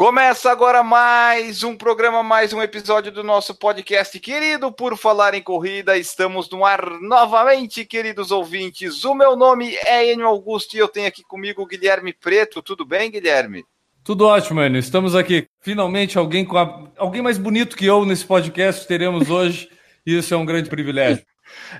Começa agora mais um programa, mais um episódio do nosso podcast querido Por Falar em Corrida. Estamos no ar novamente, queridos ouvintes. O meu nome é Enio Augusto e eu tenho aqui comigo o Guilherme Preto. Tudo bem, Guilherme? Tudo ótimo, Enio. Estamos aqui. Finalmente, alguém, com a... alguém mais bonito que eu nesse podcast teremos hoje. Isso é um grande privilégio.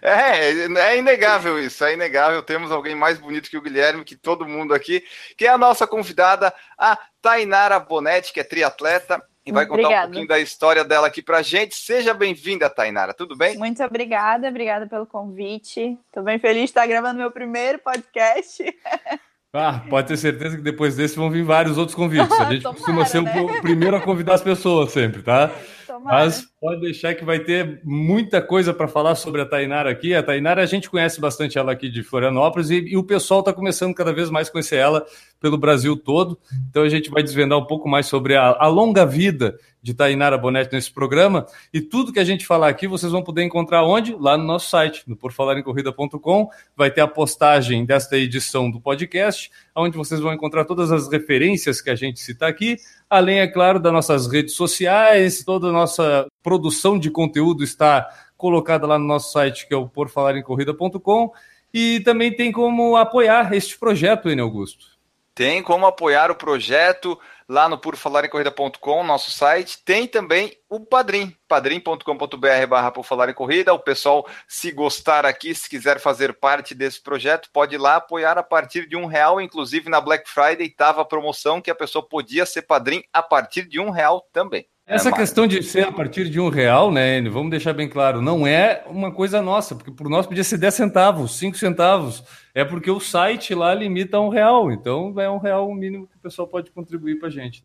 É, é inegável isso, é inegável. Temos alguém mais bonito que o Guilherme, que todo mundo aqui, que é a nossa convidada, a Tainara Bonetti, que é triatleta, e vai contar Obrigada. um pouquinho da história dela aqui pra gente. Seja bem-vinda, Tainara, tudo bem? Muito obrigada, obrigada pelo convite. Estou bem feliz de estar gravando meu primeiro podcast. Ah, pode ter certeza que depois desse vão vir vários outros convites. A gente Tomara, costuma ser né? o primeiro a convidar as pessoas sempre, tá? Tomara. Mas pode deixar que vai ter muita coisa para falar sobre a Tainara aqui. A Tainara, a gente conhece bastante ela aqui de Florianópolis e, e o pessoal está começando cada vez mais a conhecer ela pelo Brasil todo. Então a gente vai desvendar um pouco mais sobre a, a longa vida de Tainara Bonetti nesse programa. E tudo que a gente falar aqui vocês vão poder encontrar onde? Lá no nosso site, no porfalarencorrida.com. Vai ter a postagem desta edição do podcast, onde vocês vão encontrar todas as referências que a gente cita aqui, além, é claro, das nossas redes sociais, toda a nossa produção de conteúdo está colocada lá no nosso site, que é o porfalarencorrida.com. E também tem como apoiar este projeto, Enio Augusto. Tem como apoiar o projeto lá no purofalarencorrida.com, nosso site. Tem também o Padrim, padrim.com.br barra por falar em corrida. O pessoal, se gostar aqui, se quiser fazer parte desse projeto, pode ir lá apoiar a partir de um real. Inclusive na Black Friday estava a promoção que a pessoa podia ser padrim a partir de um real também. Essa É, mas- questão de ser a partir de um real, né, Enio, vamos deixar bem claro, não é uma coisa nossa, porque por nós podia ser 10 centavos, 5 centavos. É porque o site lá limita a um real. Então é um real o mínimo que o pessoal pode contribuir pra gente.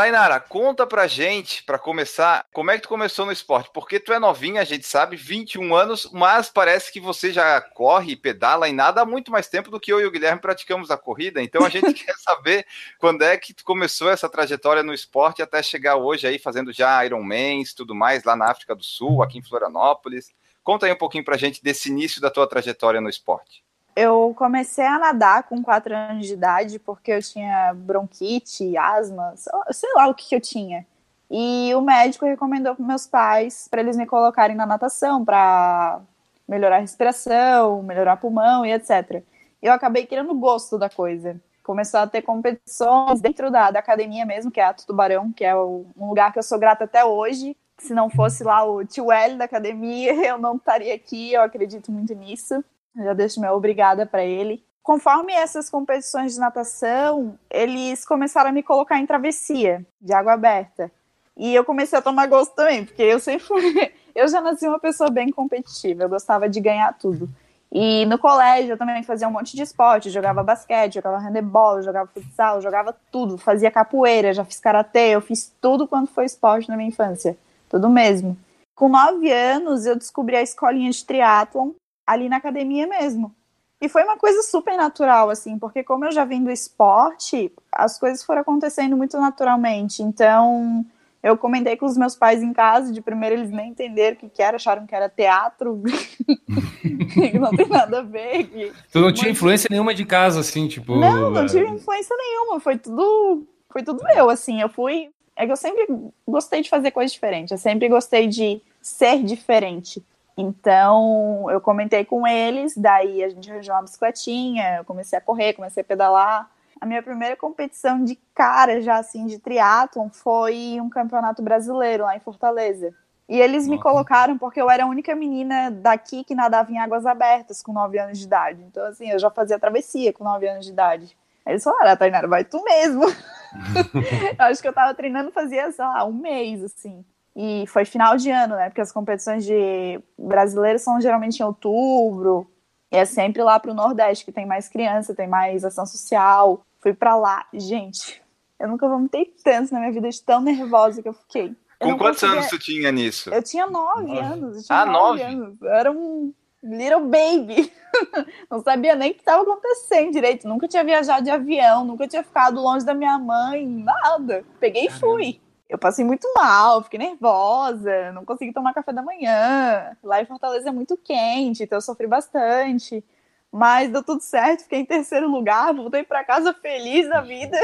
Tainara, conta pra gente, pra começar, como é que tu começou no esporte? Porque tu é novinha, a gente sabe, 21 anos, mas parece que você já corre pedala e nada há muito mais tempo do que eu e o Guilherme praticamos a corrida. Então a gente quer saber quando é que tu começou essa trajetória no esporte até chegar hoje aí fazendo já Ironmans, tudo mais, lá na África do Sul, aqui em Florianópolis. Conta aí um pouquinho pra gente desse início da tua trajetória no esporte. Eu comecei a nadar com 4 anos de idade porque eu tinha bronquite, asma, sei lá o que, que eu tinha. E o médico recomendou para meus pais para eles me colocarem na natação para melhorar a respiração, melhorar pulmão e etc. Eu acabei criando gosto da coisa. Começou a ter competições dentro da, da academia mesmo, que é a Tubarão, que é o- um lugar que eu sou grata até hoje. Se não fosse lá o tio L da academia, eu não estaria aqui, eu acredito muito nisso. Já deixo meu obrigada para ele. Conforme essas competições de natação, eles começaram a me colocar em travessia de água aberta. E eu comecei a tomar gosto também, porque eu sempre fui. Eu já nasci uma pessoa bem competitiva, eu gostava de ganhar tudo. E no colégio eu também fazia um monte de esporte, jogava basquete, jogava handebol, jogava futsal, jogava tudo, fazia capoeira, já fiz karatê, eu fiz tudo quando foi esporte na minha infância, tudo mesmo. Com nove anos eu descobri a escolinha de triatlon ali na academia mesmo. E foi uma coisa super natural, assim, porque como eu já vim do esporte, as coisas foram acontecendo muito naturalmente. Então, eu comentei com os meus pais em casa, de primeiro eles nem entenderam o que, que era, acharam que era teatro, que não tem nada a ver. Que... Tu não tinha influência nenhuma de casa, assim, tipo. Não, não tive influência nenhuma, foi tudo, foi tudo meu, assim, eu fui, é que eu sempre gostei de fazer coisas diferentes, eu sempre gostei de ser diferente. Então, eu comentei com eles, daí a gente arranjou uma bicicletinha, eu comecei a correr, comecei a pedalar. A minha primeira competição de cara, já assim, de triatlon, foi um campeonato brasileiro lá em Fortaleza. E eles me colocaram porque eu era a única menina daqui que nadava em águas abertas com 9 anos de idade. Então, assim, eu já fazia travessia com 9 anos de idade. Aí eles falaram, ah, Tainara, vai tu mesmo. eu acho que eu tava treinando fazia, sei lá, um mês, assim. E foi final de ano, né? Porque as competições de brasileiros são geralmente em outubro. E é sempre lá pro Nordeste, que tem mais criança, tem mais ação social. Fui pra lá. Gente, eu nunca vomitei tanto na minha vida de tão nervosa que eu fiquei. Eu Com quantos conseguia- anos tu tinha nisso? Eu tinha nove Nove. anos. Eu tinha Ah, nove nove? anos. Eu era um. little baby. Não sabia nem o que estava acontecendo direito. Nunca tinha viajado de avião, nunca tinha ficado longe da minha mãe, nada. Peguei e fui. Eu passei muito mal, fiquei nervosa, não consegui tomar café da manhã. Lá em Fortaleza é muito quente, então eu sofri bastante. Mas deu tudo certo, fiquei em terceiro lugar, voltei para casa feliz da vida.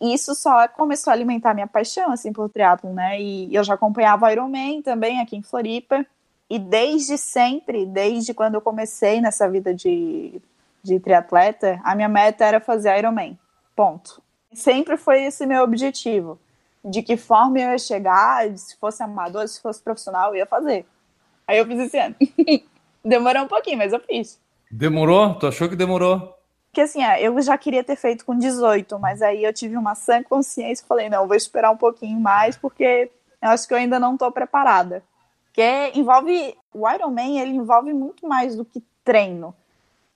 Isso só começou a alimentar minha paixão, assim, por triatlon, né? E eu já acompanhava o Ironman também aqui em Floripa. E desde sempre, desde quando eu comecei nessa vida de, de triatleta, a minha meta era fazer Ironman. Ponto. Sempre foi esse meu objetivo. De que forma eu ia chegar, se fosse amador, se fosse profissional, eu ia fazer. Aí eu fiz esse ano. Demorou um pouquinho, mas eu fiz. Demorou? Tu achou que demorou? Porque assim, é, eu já queria ter feito com 18, mas aí eu tive uma sã consciência e falei, não, vou esperar um pouquinho mais, porque eu acho que eu ainda não estou preparada. Porque envolve. O Ironman, ele envolve muito mais do que treino.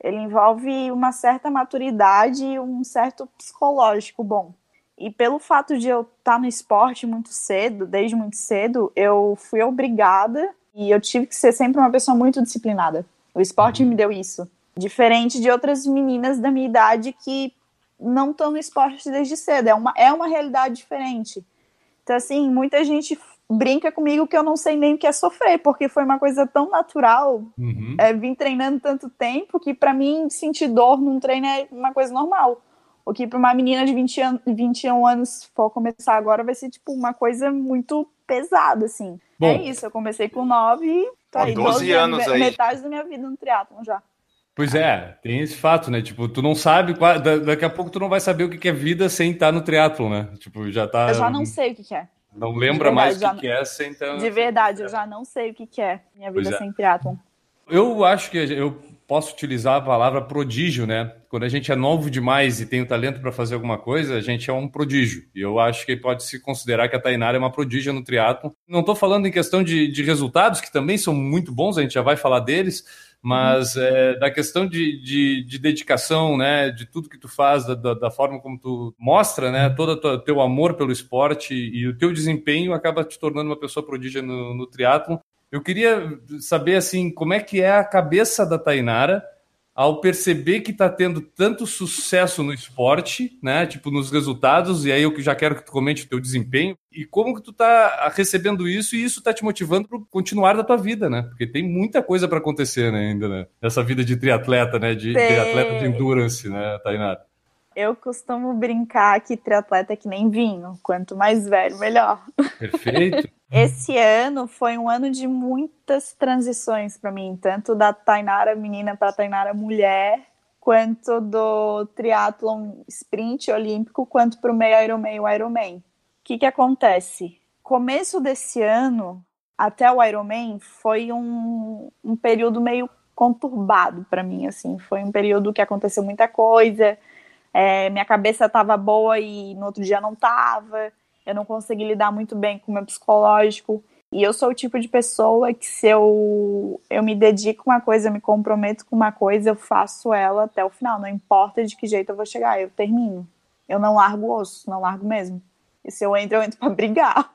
Ele envolve uma certa maturidade e um certo psicológico bom. E pelo fato de eu estar tá no esporte muito cedo, desde muito cedo, eu fui obrigada e eu tive que ser sempre uma pessoa muito disciplinada. O esporte me deu isso. Diferente de outras meninas da minha idade que não estão no esporte desde cedo. É uma, é uma realidade diferente. Então, assim, muita gente brinca comigo que eu não sei nem o que é sofrer, porque foi uma coisa tão natural. Uhum. É, vim treinando tanto tempo que, para mim, sentir dor num treino é uma coisa normal. O que para uma menina de 20 an 21 anos for começar agora vai ser, tipo, uma coisa muito pesada, assim. Bom, é isso, eu comecei com 9 e tô aí 12, 12 anos, anos aí. metade da minha vida no triatlon já. Pois é, tem esse fato, né? Tipo, tu não sabe, daqui a pouco tu não vai saber o que é vida sem estar no triatlon, né? Tipo, já tá... Eu já não sei o que é. Não lembra verdade, mais o que, que, é sem ter... De verdade, eu já não sei o que é minha vida é. sem triatlon. Eu acho que eu posso utilizar a palavra prodígio, né? Quando a gente é novo demais e tem o talento para fazer alguma coisa, a gente é um prodígio. E eu acho que pode se considerar que a Tainara é uma prodígia no triatlo. Não estou falando em questão de, de, resultados, que também são muito bons, a gente já vai falar deles, mas é, da questão de, de, de, dedicação, né? De tudo que tu faz, da, da, forma como tu mostra, né? Todo o teu amor pelo esporte e o teu desempenho acaba te tornando uma pessoa prodígia no, no triatlo. Eu queria saber assim, como é que é a cabeça da Tainara ao perceber que está tendo tanto sucesso no esporte, né? Tipo, nos resultados, e aí eu já quero que tu comente o teu desempenho, e como que tu está recebendo isso e isso está te motivando para continuar da tua vida, né? Porque tem muita coisa para acontecer né, ainda, né? Nessa vida de triatleta, né? De, de atleta de endurance, né, Tainara? Eu costumo brincar que triatleta é que nem vinho, quanto mais velho, melhor. Perfeito. Esse ano foi um ano de muitas transições para mim, tanto da Tainara menina para Tainara mulher, quanto do triatlon sprint olímpico, quanto para o meio Ironman e o Ironman. O que, que acontece? Começo desse ano até o Ironman foi um, um período meio conturbado para mim, assim, foi um período que aconteceu muita coisa, é, minha cabeça estava boa e no outro dia não estava eu não consegui lidar muito bem com o meu psicológico. E eu sou o tipo de pessoa que se eu, eu me dedico a uma coisa, eu me comprometo com uma coisa, eu faço ela até o final. Não importa de que jeito eu vou chegar, eu termino. Eu não largo o osso, não largo mesmo. E se eu entro, eu entro pra brigar.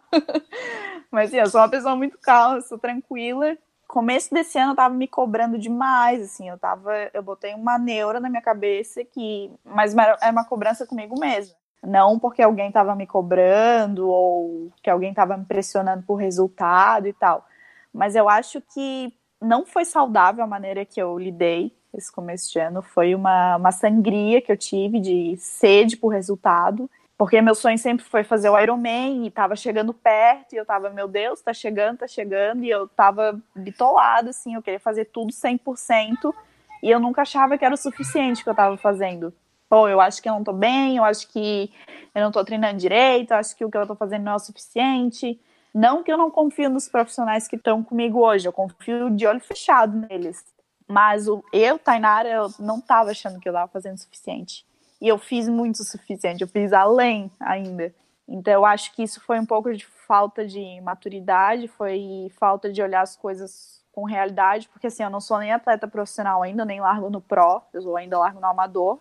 Mas assim, eu sou uma pessoa muito calma, sou tranquila. Começo desse ano eu tava me cobrando demais, assim, eu tava, eu botei uma neura na minha cabeça que, mas era uma cobrança comigo mesma. Não porque alguém estava me cobrando ou que alguém estava me pressionando por resultado e tal. Mas eu acho que não foi saudável a maneira que eu lidei esse começo de ano. Foi uma, uma sangria que eu tive de sede por resultado. Porque meu sonho sempre foi fazer o Ironman e estava chegando perto, e eu estava, meu Deus, tá chegando, tá chegando, e eu estava bitolada, assim, eu queria fazer tudo 100%, e eu nunca achava que era o suficiente que eu estava fazendo pô, eu acho que eu não tô bem, eu acho que eu não tô treinando direito, eu acho que o que eu tô fazendo não é o suficiente. Não que eu não confio nos profissionais que estão comigo hoje, eu confio de olho fechado neles. Mas o, eu, Tainara, eu não tava achando que eu tava fazendo o suficiente. E eu fiz muito o suficiente, eu fiz além ainda. Então eu acho que isso foi um pouco de falta de maturidade, foi falta de olhar as coisas com realidade, porque assim, eu não sou nem atleta profissional ainda, nem largo no pro, eu ainda largo no amador.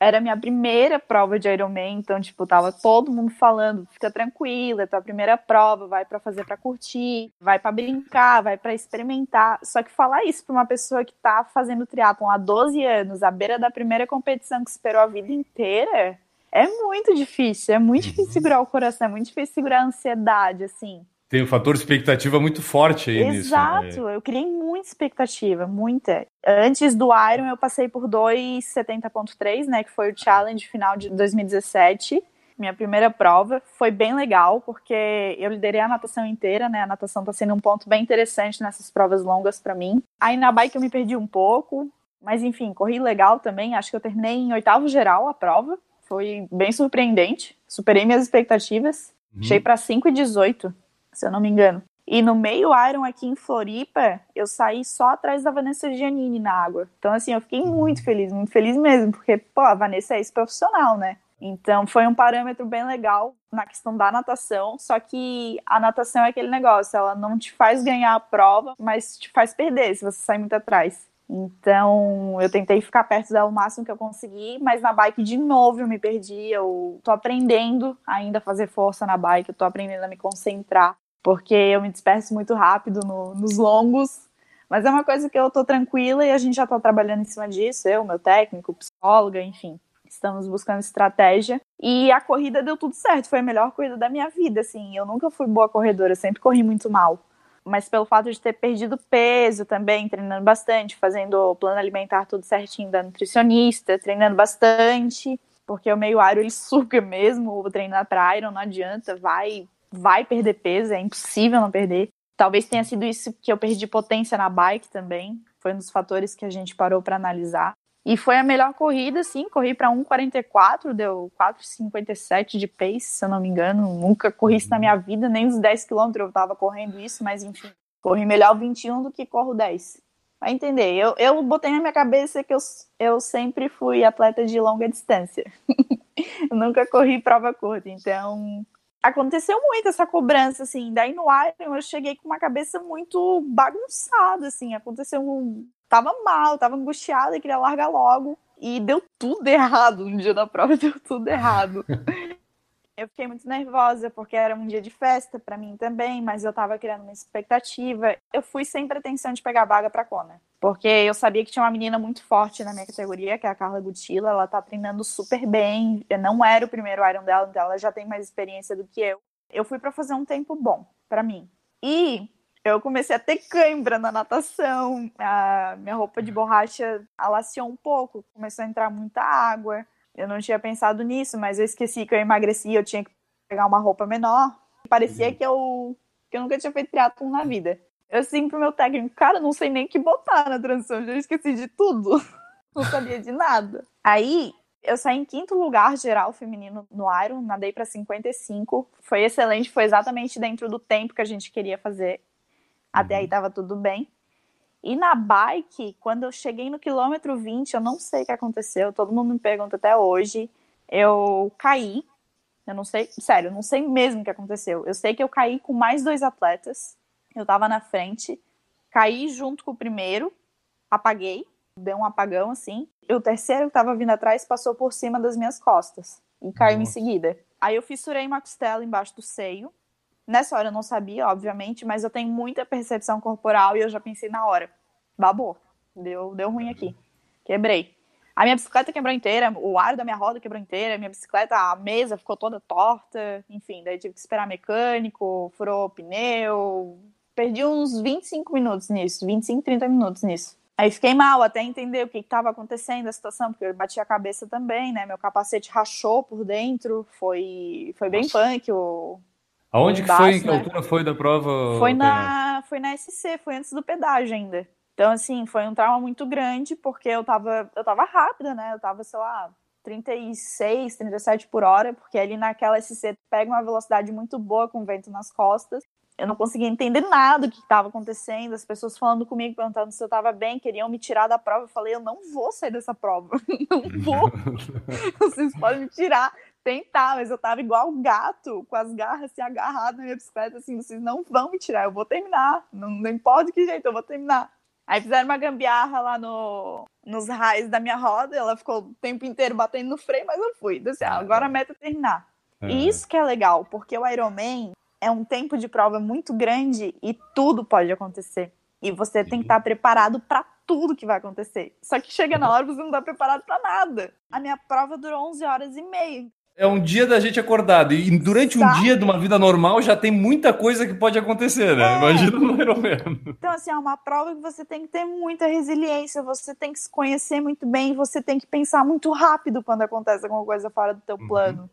Era a minha primeira prova de Ironman, então, tipo, tava todo mundo falando, fica tranquila, é tua primeira prova, vai para fazer para curtir, vai para brincar, vai para experimentar. Só que falar isso pra uma pessoa que tá fazendo triatlon há 12 anos, à beira da primeira competição que esperou a vida inteira, é muito difícil, é muito difícil uhum. segurar o coração, é muito difícil segurar a ansiedade, assim. Tem um fator expectativa muito forte aí Exato, nisso. Exato, né? eu criei muita expectativa, muita. Antes do Iron, eu passei por 2,70.3, né, que foi o challenge final de 2017. Minha primeira prova foi bem legal, porque eu liderei a natação inteira, né? A natação tá sendo um ponto bem interessante nessas provas longas para mim. Aí na bike eu me perdi um pouco, mas enfim, corri legal também. Acho que eu terminei em oitavo geral a prova. Foi bem surpreendente. Superei minhas expectativas. Uhum. Cheguei para 5,18 se eu não me engano. E no meio Iron aqui em Floripa, eu saí só atrás da Vanessa Giannini na água. Então, assim, eu fiquei muito feliz, muito feliz mesmo, porque, pô, a Vanessa é ex-profissional, né? Então, foi um parâmetro bem legal na questão da natação. Só que a natação é aquele negócio, ela não te faz ganhar a prova, mas te faz perder se você sair muito atrás. Então, eu tentei ficar perto dela o máximo que eu consegui, mas na bike de novo eu me perdi. Eu tô aprendendo ainda a fazer força na bike, eu tô aprendendo a me concentrar, porque eu me disperso muito rápido no, nos longos. Mas é uma coisa que eu tô tranquila e a gente já tá trabalhando em cima disso, eu, meu técnico, psicóloga, enfim. Estamos buscando estratégia. E a corrida deu tudo certo, foi a melhor corrida da minha vida, assim. Eu nunca fui boa corredora, sempre corri muito mal mas pelo fato de ter perdido peso também, treinando bastante, fazendo o plano alimentar tudo certinho da nutricionista, treinando bastante, porque o meio aero ele suga mesmo, o treinar para Iron não adianta, vai vai perder peso, é impossível não perder. Talvez tenha sido isso que eu perdi potência na bike também, foi um dos fatores que a gente parou para analisar. E foi a melhor corrida, sim. Corri para 1,44, deu 4,57 de pace, se eu não me engano. Nunca corri isso na minha vida, nem os 10 quilômetros eu tava correndo isso, mas enfim. Corri melhor 21 do que corro 10. Vai entender. Eu, eu botei na minha cabeça que eu, eu sempre fui atleta de longa distância. nunca corri prova curta. Então, aconteceu muito essa cobrança, assim. Daí no Iron eu cheguei com uma cabeça muito bagunçada, assim. Aconteceu tava mal, tava angustiada, queria largar logo. E deu tudo errado no dia da prova, deu tudo errado. eu fiquei muito nervosa, porque era um dia de festa para mim também, mas eu tava criando uma expectativa. Eu fui sem pretensão de pegar vaga pra Kona. Porque eu sabia que tinha uma menina muito forte na minha categoria, que é a Carla Gutila. Ela tá treinando super bem. Eu não era o primeiro Iron dela, então ela já tem mais experiência do que eu. Eu fui para fazer um tempo bom para mim. E eu comecei a ter cãibra na natação, a minha roupa de borracha alaciou um pouco, começou a entrar muita água. Eu não tinha pensado nisso, mas eu esqueci que eu emagreci, eu tinha que pegar uma roupa menor. Parecia uhum. que eu, que eu nunca tinha feito triatlon na vida. Eu assim pro meu técnico, cara, não sei nem o que botar na transição, já esqueci de tudo. Não sabia de nada. Aí, eu saí em quinto lugar geral feminino no Iron, nadei para 55. Foi excelente, foi exatamente dentro do tempo que a gente queria fazer. Até aí uhum. tava tudo bem. E na bike, quando eu cheguei no quilômetro 20, eu não sei o que aconteceu, todo mundo me pergunta até hoje. Eu caí. Eu não sei, sério, eu não sei mesmo o que aconteceu. Eu sei que eu caí com mais dois atletas. Eu tava na frente, caí junto com o primeiro, apaguei, deu um apagão assim. E o terceiro que tava vindo atrás passou por cima das minhas costas e caiu em seguida. Aí eu fissurei uma costela embaixo do seio Nessa hora eu não sabia, obviamente, mas eu tenho muita percepção corporal e eu já pensei na hora. Babou. Deu, deu ruim aqui. Quebrei. A minha bicicleta quebrou inteira, o ar da minha roda quebrou inteira, a minha bicicleta, a mesa ficou toda torta, enfim, daí tive que esperar mecânico, furou pneu. Perdi uns 25 minutos nisso, 25, 30 minutos nisso. Aí fiquei mal até entender o que estava acontecendo, a situação, porque eu bati a cabeça também, né? Meu capacete rachou por dentro, foi, foi bem punk o, Aonde que foi? Em que né? altura foi da prova? Foi na, foi na SC, foi antes do pedágio ainda. Então, assim, foi um trauma muito grande, porque eu tava, eu tava rápida, né? Eu tava, sei lá, 36, 37 por hora, porque ali naquela SC pega uma velocidade muito boa com vento nas costas. Eu não conseguia entender nada do que estava acontecendo, as pessoas falando comigo, perguntando se eu estava bem, queriam me tirar da prova. Eu falei, eu não vou sair dessa prova, não vou. Vocês podem me tirar tentar, mas eu tava igual gato, com as garras se agarradas na minha bicicleta, assim, vocês não vão me tirar, eu vou terminar, não, não importa de que jeito, eu vou terminar. Aí fizeram uma gambiarra lá no, nos raios da minha roda, ela ficou o tempo inteiro batendo no freio, mas eu fui. Disse, ah, agora a meta é terminar. É. E isso que é legal, porque o Ironman é um tempo de prova muito grande e tudo pode acontecer. E você tem que estar preparado para tudo que vai acontecer. Só que chega na hora você não tá preparado para nada. A minha prova durou 11 horas e meia. É um dia da gente acordado. E durante um Exato. dia de uma vida normal já tem muita coisa que pode acontecer, né? É. Imagina no Ironman. Então, assim, é uma prova que você tem que ter muita resiliência, você tem que se conhecer muito bem, você tem que pensar muito rápido quando acontece alguma coisa fora do teu Uhum. plano.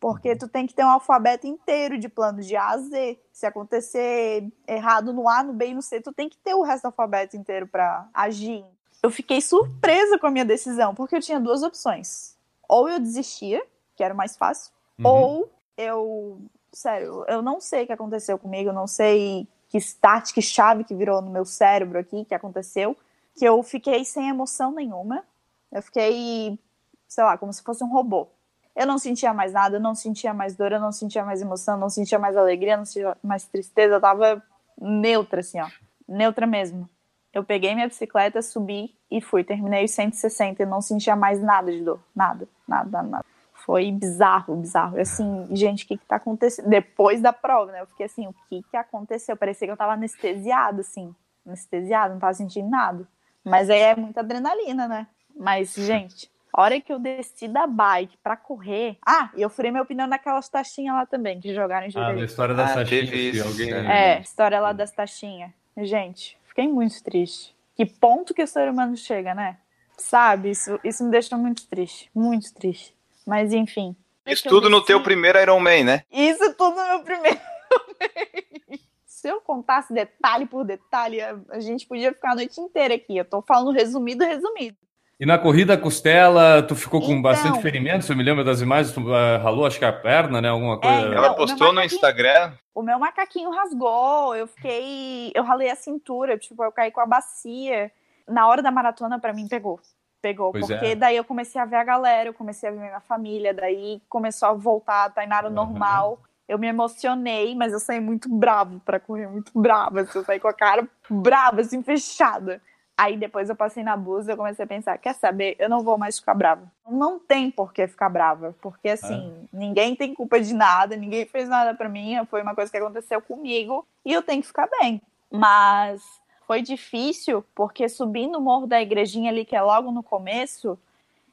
Porque tu tem que ter um alfabeto inteiro de plano de A a Z. Se acontecer errado no A, no B e no C, tu tem que ter o resto do alfabeto inteiro pra agir. Eu fiquei surpresa com a minha decisão, porque eu tinha duas opções. Ou eu desistia, que era mais fácil, Uhum. ou eu. Sério, eu não sei o que aconteceu comigo, eu não sei que start, que chave que virou no meu cérebro aqui, que aconteceu, que eu fiquei sem emoção nenhuma. Eu fiquei, sei lá, como se fosse um robô. Eu não sentia mais nada, eu não sentia mais dor, eu não sentia mais emoção, eu não sentia mais alegria, eu não sentia mais tristeza, eu tava neutra, assim, ó. Neutra mesmo. Eu peguei minha bicicleta, subi e fui. Terminei os 160 e não sentia mais nada de dor. Nada, nada, nada. Foi bizarro, bizarro. Assim, gente, o que que tá acontecendo? Depois da prova, né? Eu fiquei assim, o que que aconteceu? Parecia que eu tava anestesiada, assim. Anestesiada, não tava sentindo nada. Mas aí é muita adrenalina, né? Mas, gente, a hora que eu desci da bike pra correr... Ah, e eu furei meu pneu naquelas taxinhas lá também, que jogaram em Ah, na história da Ah, isso, alguém... né? É, história lá das taxinhas. Gente, fiquei muito triste. Que ponto que o ser humano chega, né? Sabe, isso, isso me deixou muito triste. Muito triste. Mas enfim. Isso tudo no teu primeiro Ironman, né? Isso tudo no meu primeiro. Se eu contasse detalhe por detalhe, a- gente podia ficar a noite inteira aqui. Eu tô falando resumido, resumido. E na corrida costela, tu ficou com Então. bastante ferimentos, eu me lembro das imagens, tu ah, ralou acho que a perna, né? Alguma coisa. então. Ela Não, postou no Instagram. O meu macaquinho rasgou, eu fiquei. Eu ralei a cintura, tipo, eu caí com a bacia. Na hora da maratona, pra mim, pegou. Pegou, Pois porque é. daí eu comecei a ver a galera, eu comecei a ver minha família, daí começou a voltar a Tainara Aham. normal. Eu me emocionei, mas eu saí muito bravo pra correr, muito brava. assim, Eu saí com a cara brava, assim, fechada. Aí depois eu passei na blusa e eu comecei a pensar, quer saber, eu não vou mais ficar brava. Não tem por que ficar brava, porque assim, ninguém tem culpa de nada, ninguém fez nada pra mim, foi uma coisa que aconteceu comigo e eu tenho que ficar bem. Mas foi difícil, porque subindo o morro da igrejinha ali, que é logo no começo,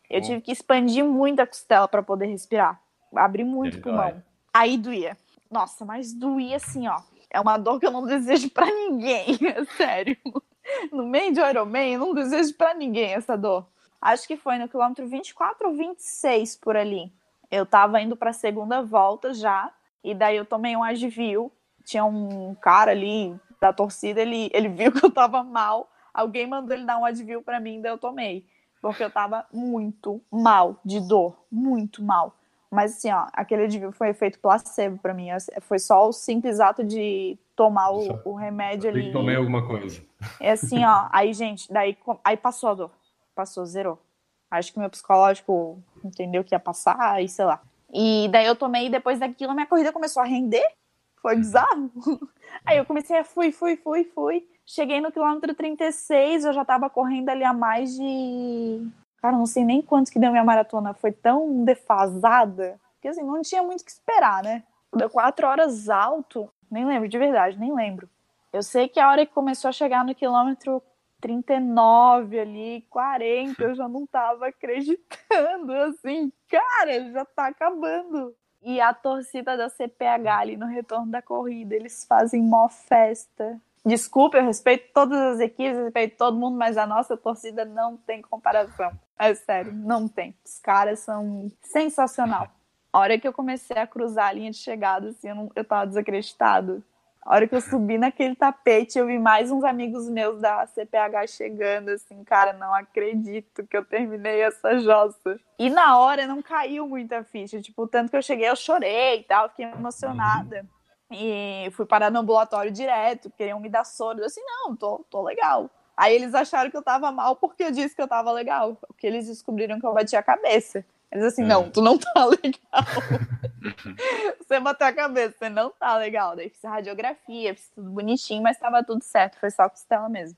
eu Hum. tive que expandir muito a costela pra poder respirar. Abrir muito o pulmão. Aí doía. Nossa, mas doía assim, ó. É uma dor que eu não desejo pra ninguém, é sério. No meio de Ironman, eu não desejo pra ninguém essa dor. Acho que foi no quilômetro 24 ou 26 por ali. Eu tava indo pra segunda volta já, e daí eu tomei um Advil. Tinha um cara ali da torcida, ele, ele viu que eu tava mal. Alguém mandou ele dar um Advil pra mim, daí eu tomei. Porque eu tava muito mal de dor, muito mal. Mas assim, ó, aquele Advil foi efeito placebo pra mim. Foi só o simples ato de tomar o, Só- o remédio ali. tomar alguma coisa. É assim, ó. Aí, gente, daí aí passou a dor. Passou, zerou. Acho que meu psicológico entendeu que ia passar e sei lá. E daí eu tomei, depois daquilo, minha corrida começou a render. Foi bizarro. Aí eu comecei a fui, fui, fui, fui. Cheguei no quilômetro 36, eu já tava correndo ali a mais de. Cara, não sei nem quanto que deu minha maratona. Foi tão defasada. Porque assim, não tinha muito o que esperar, né? Deu quatro horas alto. Nem lembro, de verdade, nem lembro. Eu sei que a hora que começou a chegar no quilômetro 39 ali, 40, eu já não tava acreditando, assim, cara, já tá acabando. E a torcida da CPH ali no retorno da corrida, eles fazem mó festa. Desculpa, eu respeito todas as equipes, eu respeito todo mundo, mas a nossa torcida não tem comparação. É sério, não tem. Os caras são sensacional. A hora que eu comecei a cruzar a linha de chegada, assim, eu, não, eu tava desacreditado. A hora que eu subi naquele tapete, eu vi mais uns amigos meus da CPH chegando, assim, cara, não acredito que eu terminei essa jossa. E na hora não caiu muita ficha, tipo, tanto que eu cheguei, eu chorei e tal, fiquei emocionada. E fui parar no ambulatório direto, queriam me dar soro. Eu assim, não, tô, tô legal. Aí eles acharam que eu tava mal porque eu disse que eu tava legal. Porque eles descobriram que eu bati a cabeça. Eles assim, não, tu não tá legal. você bateu a cabeça, você não tá legal. Daí fiz radiografia, fiz tudo bonitinho, mas tava tudo certo. Foi só costela mesmo.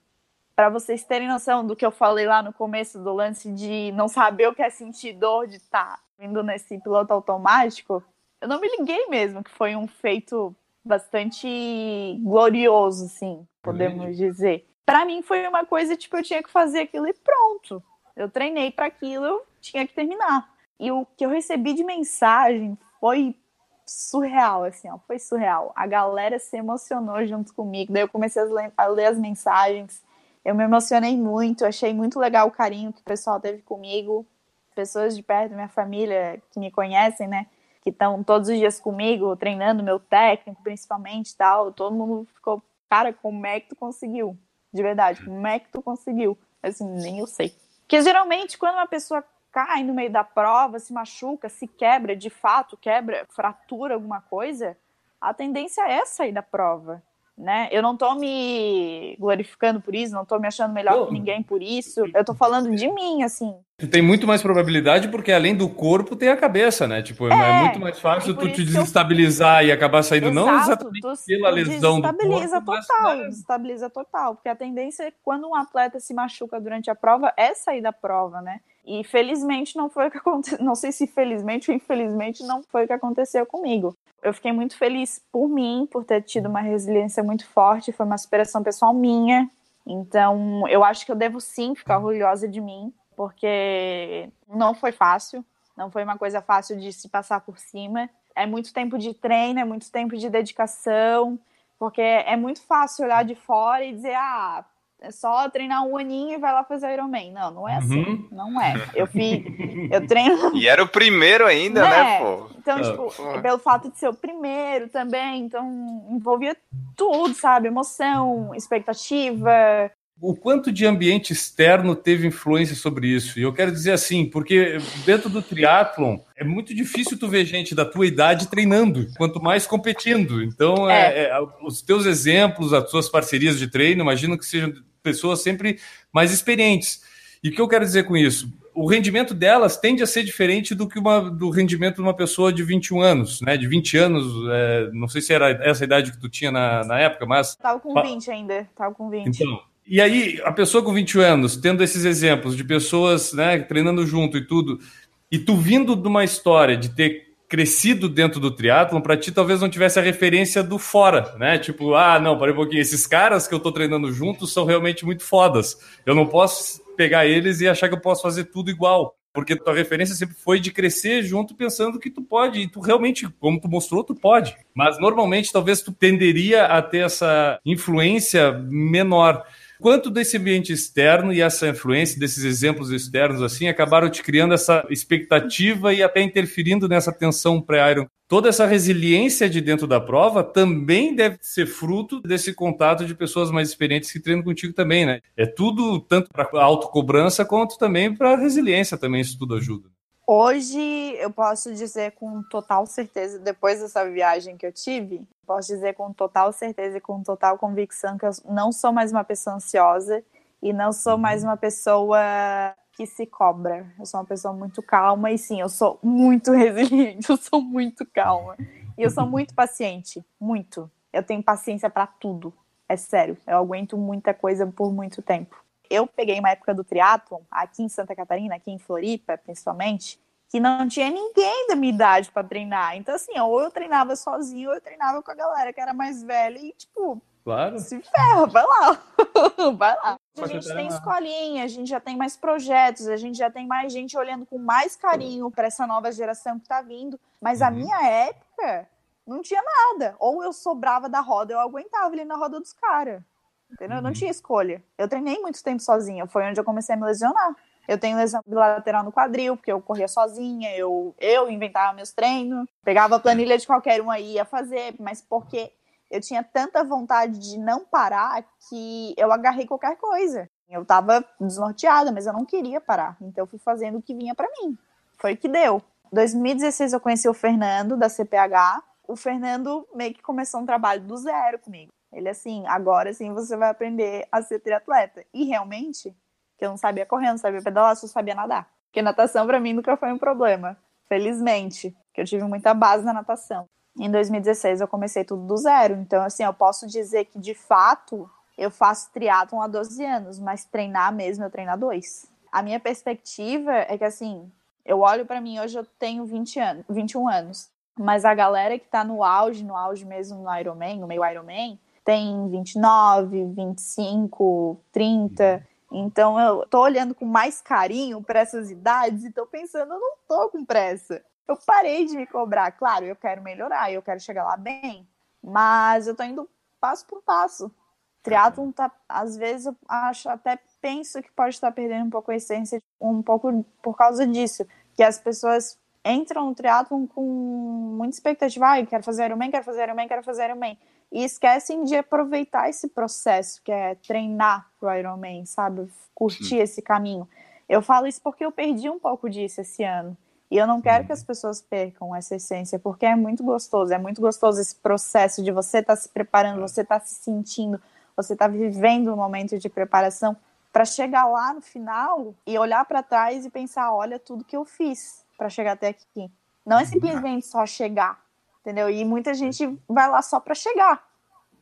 para vocês terem noção do que eu falei lá no começo do lance de não saber o que é sentir dor de estar tá vindo nesse piloto automático, eu não me liguei mesmo que foi um feito bastante glorioso, assim, podemos dizer. Para mim foi uma coisa tipo eu tinha que fazer aquilo e pronto. Eu treinei para aquilo, eu tinha que terminar. E o que eu recebi de mensagem foi surreal, assim, ó, foi surreal. A galera se emocionou junto comigo, daí eu comecei a ler as mensagens, eu me emocionei muito, achei muito legal o carinho que o pessoal teve comigo, pessoas de perto, minha família que me conhecem, né, que estão todos os dias comigo, treinando meu técnico, principalmente, tal, todo mundo ficou, cara, como é que tu conseguiu? De verdade, como é que tu conseguiu? Assim, nem eu sei. Porque geralmente, quando uma pessoa cai no meio da prova, se machuca, se quebra, de fato, quebra, fratura alguma coisa, a tendência é sair da prova né? Eu não tô me glorificando por isso, não tô me achando melhor que ninguém por isso. Eu tô falando de mim, assim. Tem muito mais probabilidade porque além do corpo tem a cabeça, né? Tipo, é, é muito mais fácil tu te desestabilizar eu... e acabar saindo Exato, não exatamente tu, pela lesão do corpo. Desestabiliza total, mas... desestabiliza total, porque a tendência é quando um atleta se machuca durante a prova é sair da prova, né? E felizmente não foi o que aconteceu. Não sei se felizmente ou infelizmente não foi o que aconteceu comigo. Eu fiquei muito feliz por mim, por ter tido uma resiliência muito forte, foi uma superação pessoal minha. Então, eu acho que eu devo sim ficar orgulhosa de mim, porque não foi fácil, não foi uma coisa fácil de se passar por cima. É muito tempo de treino, é muito tempo de dedicação, porque é muito fácil olhar de fora e dizer, ah, é só treinar um aninho e vai lá fazer Ironman. Não, não é assim. Uhum. Não é. Eu fiz. Eu treino. E era o primeiro ainda, né, né pô? Então, ah, tipo, pelo fato de ser o primeiro também, então envolvia tudo, sabe? Emoção, expectativa. O quanto de ambiente externo teve influência sobre isso? E eu quero dizer assim, porque dentro do triatlon é muito difícil tu ver gente da tua idade treinando, quanto mais competindo. Então, é. É, é, os teus exemplos, as tuas parcerias de treino, imagino que sejam pessoas sempre mais experientes. E o que eu quero dizer com isso? O rendimento delas tende a ser diferente do que uma, do rendimento de uma pessoa de 21 anos, né? De 20 anos, é, não sei se era essa idade que tu tinha na, na época, mas. Tava com 20 ainda, tava com 20. Então, e aí, a pessoa com 21 anos, tendo esses exemplos de pessoas né, treinando junto e tudo, e tu vindo de uma história de ter crescido dentro do triatlon, para ti talvez não tivesse a referência do fora, né? Tipo, ah, não, para um pouquinho, esses caras que eu tô treinando juntos são realmente muito fodas. Eu não posso pegar eles e achar que eu posso fazer tudo igual. Porque tua referência sempre foi de crescer junto pensando que tu pode, e tu realmente, como tu mostrou, tu pode. Mas normalmente talvez tu tenderia a ter essa influência menor. Quanto desse ambiente externo e essa influência desses exemplos externos assim acabaram te criando essa expectativa e até interferindo nessa tensão pré-iron? Toda essa resiliência de dentro da prova também deve ser fruto desse contato de pessoas mais experientes que treinam contigo também, né? É tudo tanto para autocobrança quanto também para resiliência também isso tudo ajuda. Hoje eu posso dizer com total certeza, depois dessa viagem que eu tive, posso dizer com total certeza e com total convicção que eu não sou mais uma pessoa ansiosa e não sou uhum. mais uma pessoa que se cobra. Eu sou uma pessoa muito calma e sim, eu sou muito resiliente, eu sou muito calma. E eu sou muito paciente, muito. Eu tenho paciência para tudo. É sério, eu aguento muita coisa por muito tempo eu peguei uma época do triatlon, aqui em Santa Catarina, aqui em Floripa, principalmente, que não tinha ninguém da minha idade para treinar. Então, assim, ou eu treinava sozinho, ou eu treinava com a galera que era mais velha e, tipo, claro. se ferra, vai lá, vai lá. A gente tem escolinha, a gente já tem mais projetos, a gente já tem mais gente olhando com mais carinho para essa nova geração que tá vindo. Mas uhum. a minha época não tinha nada. Ou eu sobrava da roda, eu aguentava ali na roda dos caras. Entendeu? Eu não uhum. tinha escolha. Eu treinei muito tempo sozinha, foi onde eu comecei a me lesionar. Eu tenho lesão bilateral no quadril, porque eu corria sozinha, eu, eu inventava meus treinos, pegava a planilha de qualquer um aí ia fazer, mas porque eu tinha tanta vontade de não parar que eu agarrei qualquer coisa. Eu tava desnorteada, mas eu não queria parar. Então eu fui fazendo o que vinha para mim. Foi o que deu. 2016 eu conheci o Fernando da CPH. O Fernando meio que começou um trabalho do zero comigo. Ele assim, agora sim você vai aprender a ser triatleta. E realmente, que eu não sabia correr, não sabia pedalar, só sabia nadar. Porque natação para mim nunca foi um problema. Felizmente, que eu tive muita base na natação. Em 2016 eu comecei tudo do zero. Então, assim, eu posso dizer que de fato Eu faço triatlon há 12 anos, mas treinar mesmo eu treino há dois. A minha perspectiva é que assim, eu olho para mim hoje eu tenho 20 anos, 21 anos, mas a galera que tá no auge, no auge mesmo no Ironman, no meio Ironman, tem 29, 25, 30. Então eu tô olhando com mais carinho para essas idades e tô pensando, eu não tô com pressa. Eu parei de me cobrar. Claro, eu quero melhorar, eu quero chegar lá bem, mas eu tô indo passo por passo. Triatlon tá, às vezes eu acho até penso que pode estar perdendo um pouco a essência, um pouco por causa disso, que as pessoas entram no triatlon com muita expectativa, ah, quero fazer Ironman, quero fazer Ironman, quero fazer Ironman, e esquecem de aproveitar esse processo, que é treinar pro Ironman, sabe? Curtir Sim. esse caminho. Eu falo isso porque eu perdi um pouco disso esse ano. E eu não quero que as pessoas percam essa essência, porque é muito gostoso, é muito gostoso esse processo de você estar tá se preparando, você estar tá se sentindo, você estar tá vivendo um momento de preparação para chegar lá no final e olhar para trás e pensar, olha tudo que eu fiz para chegar até aqui. Não é simplesmente só chegar, entendeu? E muita gente vai lá só para chegar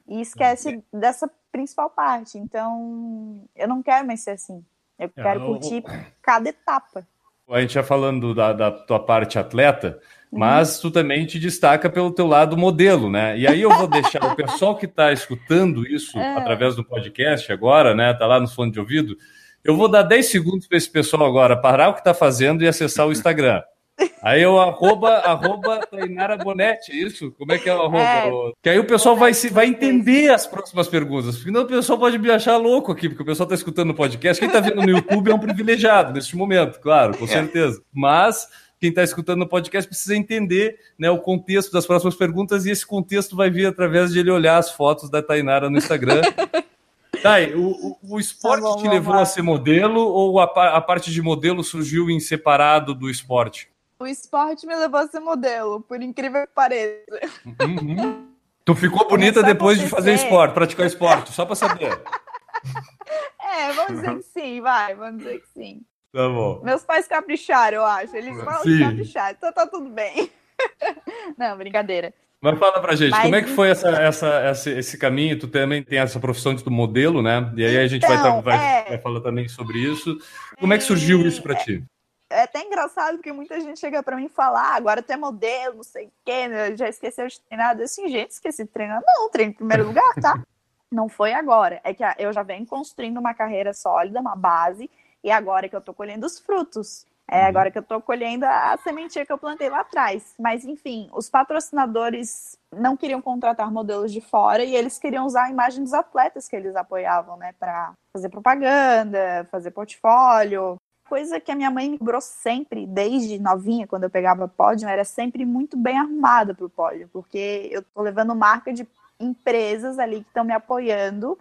e esquece dessa principal parte. Então, eu não quero mais ser assim. Eu é, quero curtir cada etapa. A gente já falando da, da tua parte atleta, uhum. mas tu também te destaca pelo teu lado modelo, né? E aí eu vou deixar o pessoal que está escutando isso é. através do podcast agora, né? Tá lá no fone de ouvido. Eu vou dar 10 segundos para esse pessoal agora parar o que está fazendo e acessar o Instagram. Aí eu arroba, arroba Tainara Bonetti, isso? Como é que é o arroba? É, que aí o pessoal vai, se, vai entender as próximas perguntas. Porque senão o pessoal pode me achar louco aqui, porque o pessoal está escutando o podcast. Quem está vendo no YouTube é um privilegiado neste momento, claro, com é. certeza. Mas quem está escutando no podcast precisa entender né, o contexto das próximas perguntas e esse contexto vai vir através de ele olhar as fotos da Tainara no Instagram. Thay, o, o, o esporte tá bom, te levou a ser modelo ou a, a parte de modelo surgiu em separado do esporte? O esporte me levou a ser modelo, por incrível que pareça. Uhum. Tu ficou bonita depois de fazer esporte, praticar esporte, só para saber. É, vamos dizer que sim, vai, vamos dizer que sim. Tá bom. Meus pais capricharam, eu acho. Eles falam capricharam, então tá tudo bem. Não, brincadeira. Mas fala pra gente, Mas, como é que foi essa, essa, esse, esse, caminho? Tu também tem essa profissão de modelo, né? E aí a gente então, vai, vai, é... vai falar também sobre isso. Como é que surgiu isso para ti? é até engraçado porque muita gente chega para mim e fala: ah, agora tu é modelo, não sei o quê, né? já esqueceu de treinar. Eu assim, gente, esqueci de treinar. Não, treino em primeiro lugar, tá? não foi agora. É que eu já venho construindo uma carreira sólida, uma base, e agora que eu tô colhendo os frutos. É uhum. agora que eu tô colhendo a sementinha que eu plantei lá atrás. Mas, enfim, os patrocinadores não queriam contratar modelos de fora e eles queriam usar a imagem dos atletas que eles apoiavam, né, para fazer propaganda, fazer portfólio, coisa que a minha mãe me cobrou sempre, desde novinha, quando eu pegava pódio, era sempre muito bem arrumada para o pódio, porque eu tô levando marca de empresas ali que estão me apoiando.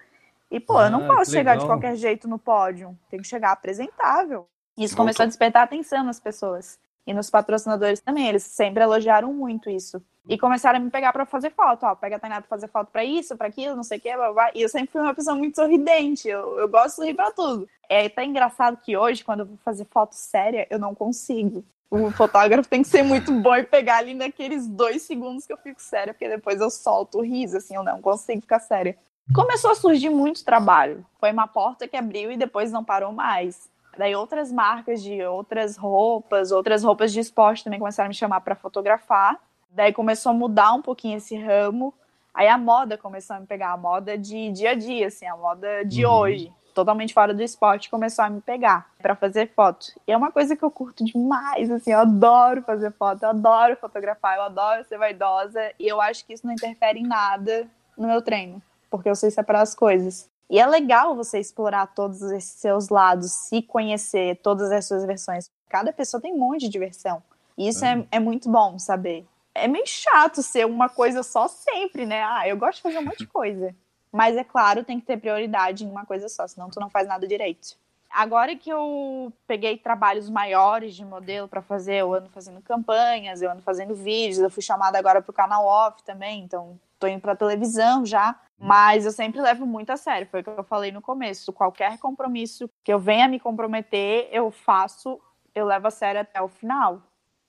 E, pô, ah, eu não ah, posso chegar de qualquer jeito no pódio. Tem que chegar apresentável. Isso Voltou. começou a despertar atenção nas pessoas. E nos patrocinadores também, eles sempre elogiaram muito isso. E começaram a me pegar para fazer foto, ó, pega a Tainá pra fazer foto para isso, para aquilo, não sei o que, blá, blá. E eu sempre fui uma pessoa muito sorridente, eu, eu gosto de rir pra tudo. É até engraçado que hoje, quando eu vou fazer foto séria, eu não consigo. O fotógrafo tem que ser muito bom e pegar ali naqueles dois segundos que eu fico séria, porque depois eu solto o riso, assim, eu não consigo ficar séria. Começou a surgir muito trabalho. Foi uma porta que abriu e depois não parou mais. Daí outras marcas de outras roupas, outras roupas de esporte também começaram a me chamar para fotografar. Daí começou a mudar um pouquinho esse ramo. Aí a moda começou a me pegar, a moda de dia a dia, assim, a moda de uhum. hoje, totalmente fora do esporte, começou a me pegar para fazer foto. E é uma coisa que eu curto demais, assim, eu adoro fazer foto, eu adoro fotografar, eu adoro ser vaidosa, e eu acho que isso não interfere em nada no meu treino, porque eu sei separar as coisas. E é legal você explorar todos esses seus lados, se conhecer todas as suas versões. Cada pessoa tem um monte de versão. E isso uhum. é, é muito bom saber. É meio chato ser uma coisa só sempre, né? Ah, eu gosto de fazer um monte de coisa. Mas é claro, tem que ter prioridade em uma coisa só, senão tu não faz nada direito. Agora que eu peguei trabalhos maiores de modelo para fazer, eu ando fazendo campanhas, eu ando fazendo vídeos, eu fui chamada agora pro canal off também, então tô indo pra televisão já. Mas eu sempre levo muito a sério, foi o que eu falei no começo. Qualquer compromisso que eu venha me comprometer, eu faço, eu levo a sério até o final.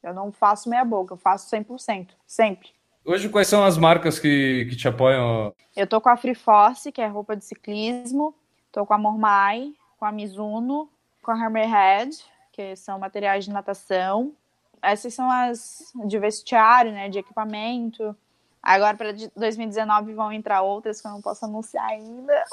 Eu não faço meia boca, eu faço 100%, sempre. Hoje, quais são as marcas que, que te apoiam? Eu tô com a Free Force, que é roupa de ciclismo. Tô com a Mormai, com a Mizuno, com a Hammerhead, que são materiais de natação. Essas são as de vestiário, né, de equipamento. Agora, para 2019, vão entrar outras que eu não posso anunciar ainda.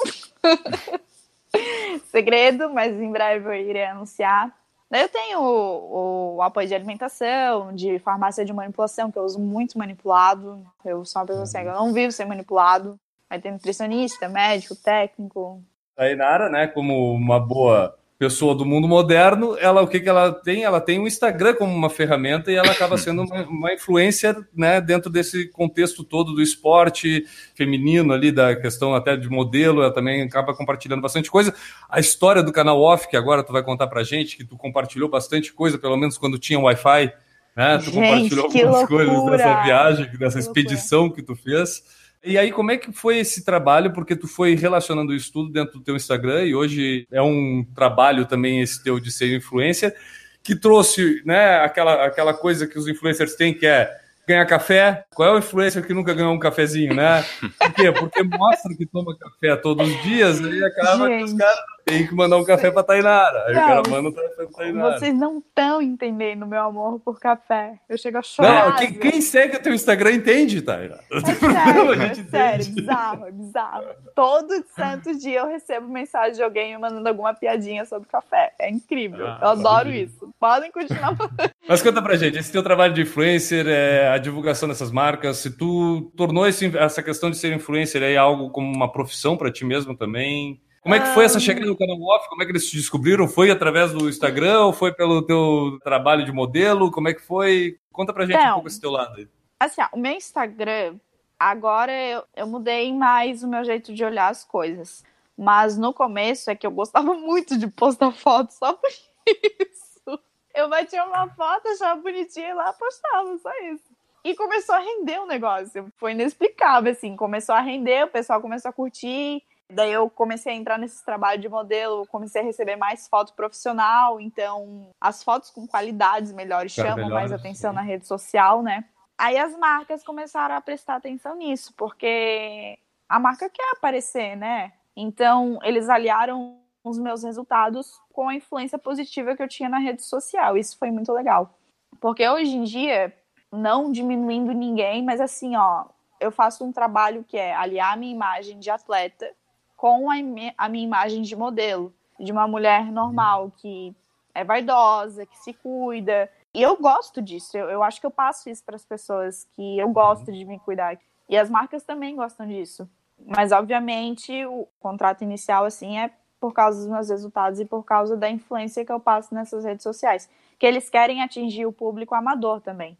Segredo, mas em breve eu irei anunciar. Eu tenho o, o, apoio de alimentação, de farmácia de manipulação, que eu uso muito manipulado. Eu sou uma pessoa assim, eu não vivo sem manipulado. Aí tem nutricionista, médico, técnico. A Inara, né, como uma boa pessoa do mundo moderno, ela o que, que ela tem? Ela tem o Instagram como uma ferramenta e ela acaba sendo uma, uma influência né, dentro desse contexto todo do esporte feminino ali, da questão até de modelo, ela também acaba compartilhando bastante coisa. A história do canal Off, que agora tu vai contar pra gente, que tu compartilhou bastante coisa, pelo menos quando tinha Wi-Fi, né? Tu Gente, compartilhou algumas loucura! coisas dessa viagem, dessa Que expedição que tu fez. E aí, como é que foi esse trabalho? Porque tu foi relacionando isso tudo dentro do teu Instagram e hoje é um trabalho também esse teu de ser influencer que trouxe, né, aquela, aquela coisa que os influencers têm que é ganhar café. Qual é o influencer que nunca ganhou um cafezinho, né? Por quê? Porque mostra que toma café todos os dias, aí acaba que os Gente. caras têm que mandar um café pra Tainara. Aí o Não, cara manda um café pra Tainara. Vocês não estão entendendo meu amor por café. Eu chego a chorar. Não, quem, às vezes. quem segue o teu Instagram entende, Tainara. É tem sério, é sério, bizarro, é bizarro. Todo santo dia eu recebo mensagem de alguém me mandando alguma piadinha sobre café. É incrível. Ah, eu adoro maravilha. isso. Podem continuar falando. Mas conta pra gente, esse teu trabalho de influencer, é, a divulgação dessas marcas, se tu tornou esse- essa questão de ser influencer aí algo como uma profissão pra ti mesmo também? Como é que foi essa chegada no canal off? Como é que eles te descobriram? Foi através do Instagram foi pelo teu trabalho de modelo? Como é que foi? Conta pra gente um Então, pouco esse teu lado aí. Assim, ó, o meu Instagram, agora eu, eu mudei mais o meu jeito de olhar as coisas. Mas no começo é que eu gostava muito de postar foto só por isso. Eu batia uma foto, achava bonitinha e lá postava, só isso. E começou a render o negócio. Foi inexplicável, assim. Começou a render, o pessoal começou a curtir. Daí eu comecei a entrar nesses trabalhos de modelo, comecei a receber mais foto profissional. Então, as fotos com qualidades melhores Ficaram chamam mais melhores, atenção sim. na rede social, né? Aí as marcas começaram a prestar atenção nisso, porque a marca quer aparecer, né? Então, eles aliaram os meus resultados com a influência positiva que eu tinha na rede social. Isso foi muito legal. Porque hoje em dia, não diminuindo ninguém, mas assim, ó, eu faço um trabalho que é aliar a minha imagem de atleta com a, a minha imagem de modelo, de uma mulher normal que é vaidosa, que se cuida. E eu gosto disso. Eu, eu acho que eu passo isso para as pessoas que eu gosto de me cuidar. E as marcas também gostam disso. Mas obviamente o contrato inicial assim é por causa dos meus resultados e por causa da influência que eu passo nessas redes sociais, que eles querem atingir o público amador também,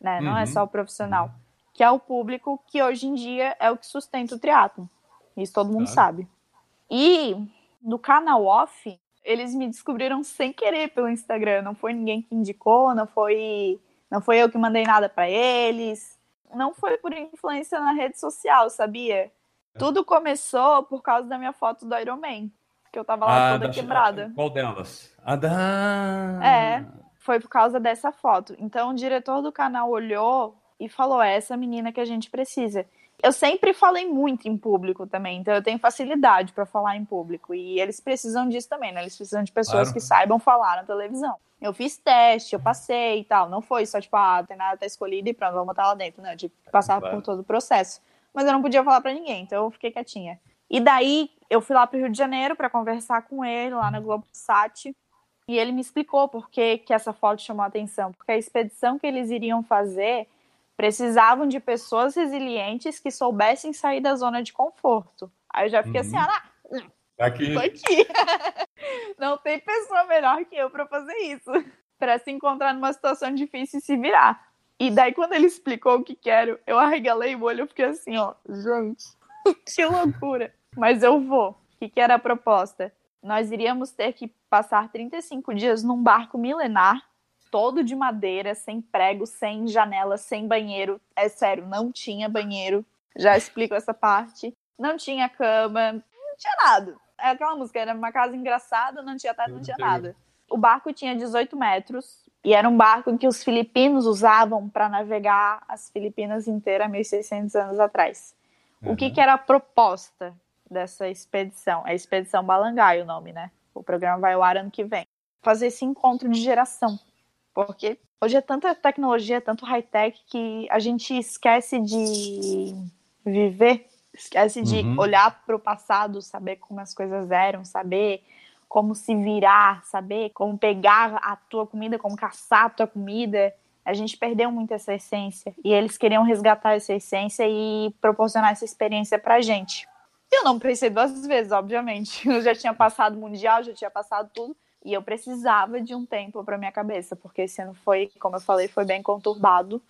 né? Não é Uhum. só o profissional, que é o público que hoje em dia é o que sustenta o triatlo. Isso todo mundo Claro. sabe. E no canal off, eles me descobriram sem querer pelo Instagram. Não foi ninguém que indicou, não foi, não foi eu que mandei nada pra eles. Não foi por influência na rede social, sabia? Tudo começou por causa da minha foto do Iron Man, que eu tava lá toda da- quebrada. Qual delas? A da. É. Foi por causa dessa foto. Então o diretor do canal olhou e falou: é essa menina que a gente precisa. Eu sempre falei muito em público também, então eu tenho facilidade para falar em público. E eles precisam disso também, né? Eles precisam de pessoas Claro. que saibam falar na televisão. Eu fiz teste, eu passei e tal. Não foi só tipo, ah, tem nada tá escolhido e pronto, vamos botar lá dentro. Tive que passar Claro. por todo o processo. Mas eu não podia falar para ninguém, então eu fiquei quietinha. E daí eu fui lá pro Rio de Janeiro para conversar com ele lá na Globo Sat. E ele me explicou por que, que essa foto chamou a atenção. Porque a expedição que eles iriam fazer precisavam de pessoas resilientes que soubessem sair da zona de conforto. Aí eu já fiquei Uhum. assim, ah, Aqui. tô aqui. Não tem pessoa melhor que eu para fazer isso. Para se encontrar numa situação difícil e se virar. E daí, quando ele explicou o que quero, eu arregalei o olho, eu fiquei assim, ó, gente, que loucura. Mas eu vou. O que, que era a proposta? Nós iríamos ter que passar 35 dias num barco milenar, todo de madeira, sem prego, sem janela, sem banheiro. É sério, não tinha banheiro. Já explico essa parte. Não tinha cama, não tinha nada. É aquela música, era uma casa engraçada, não tinha teto, não tinha nada. O barco tinha 18 metros, E era um barco que os filipinos usavam para navegar as Filipinas inteiras 1.600 anos atrás. Uhum. O que, que era a proposta dessa expedição? É a Expedição Balangai o nome, né? O programa vai ao ar ano que vem. Fazer esse encontro de geração. Porque hoje é tanta tecnologia, tanto high-tech, que a gente esquece de viver, esquece de uhum. olhar para o passado, saber como as coisas eram, saber como se virar, saber como pegar a tua comida, como caçar a tua comida. A gente perdeu muito essa essência. E eles queriam resgatar essa essência e proporcionar essa experiência pra gente. Eu não pensei duas vezes, obviamente. Eu já tinha passado Mundial, já tinha passado tudo. E eu precisava de um tempo para minha cabeça, porque esse ano foi, como eu falei, foi bem conturbado.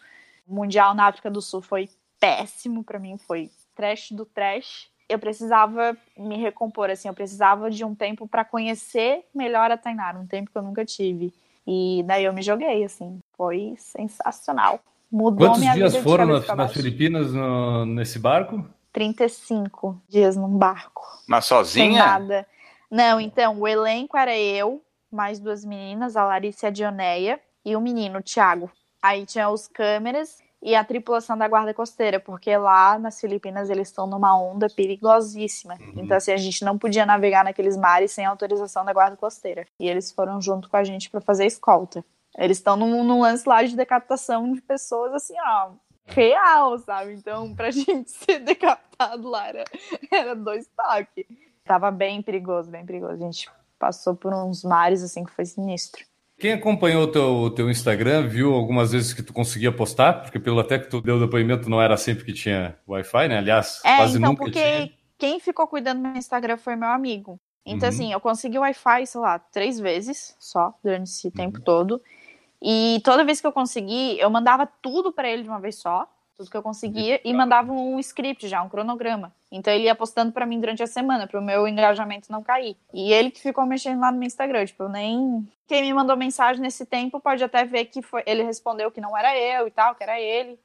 O Mundial na África do Sul foi péssimo para mim, foi trash do trash eu precisava me recompor, assim, eu precisava de um tempo para conhecer melhor a Tainara, um tempo que eu nunca tive. E daí eu me joguei, assim, foi sensacional. Mudou Quantos minha dias vida foram nas, nas Filipinas no, nesse barco? 35 dias num barco. Mas sozinha? Sem nada. Não, então, o elenco era eu, mais duas meninas, a Larissa e a Dioneia, e o menino, o Thiago. Aí tinha os câmeras e a tripulação da guarda costeira, porque lá nas Filipinas eles estão numa onda perigosíssima. Uhum. Então, assim, a gente não podia navegar naqueles mares sem autorização da guarda costeira. E eles foram junto com a gente para fazer escolta. Eles estão num, num, lance lá de decapitação de pessoas, assim, ó, real, sabe? Então, pra gente ser decapitado lá era, era dois toques. Tava bem perigoso, bem perigoso. A gente passou por uns mares, assim, que foi sinistro. Quem acompanhou o teu, teu Instagram viu algumas vezes que tu conseguia postar, porque pelo até que tu deu depoimento não era sempre que tinha Wi-Fi, né? Aliás, é, quase então, nunca porque tinha. quem ficou cuidando do meu Instagram foi meu amigo. Então, uhum. assim, eu consegui Wi-Fi, sei lá, três vezes só, durante esse uhum. tempo todo. E toda vez que eu consegui, eu mandava tudo para ele de uma vez só tudo que eu conseguia, e mandava um script já, um cronograma. Então ele ia postando para mim durante a semana, para o meu engajamento não cair. E ele que ficou mexendo lá no meu Instagram, tipo, eu nem. Quem me mandou mensagem nesse tempo pode até ver que foi. Ele respondeu que não era eu e tal, que era ele.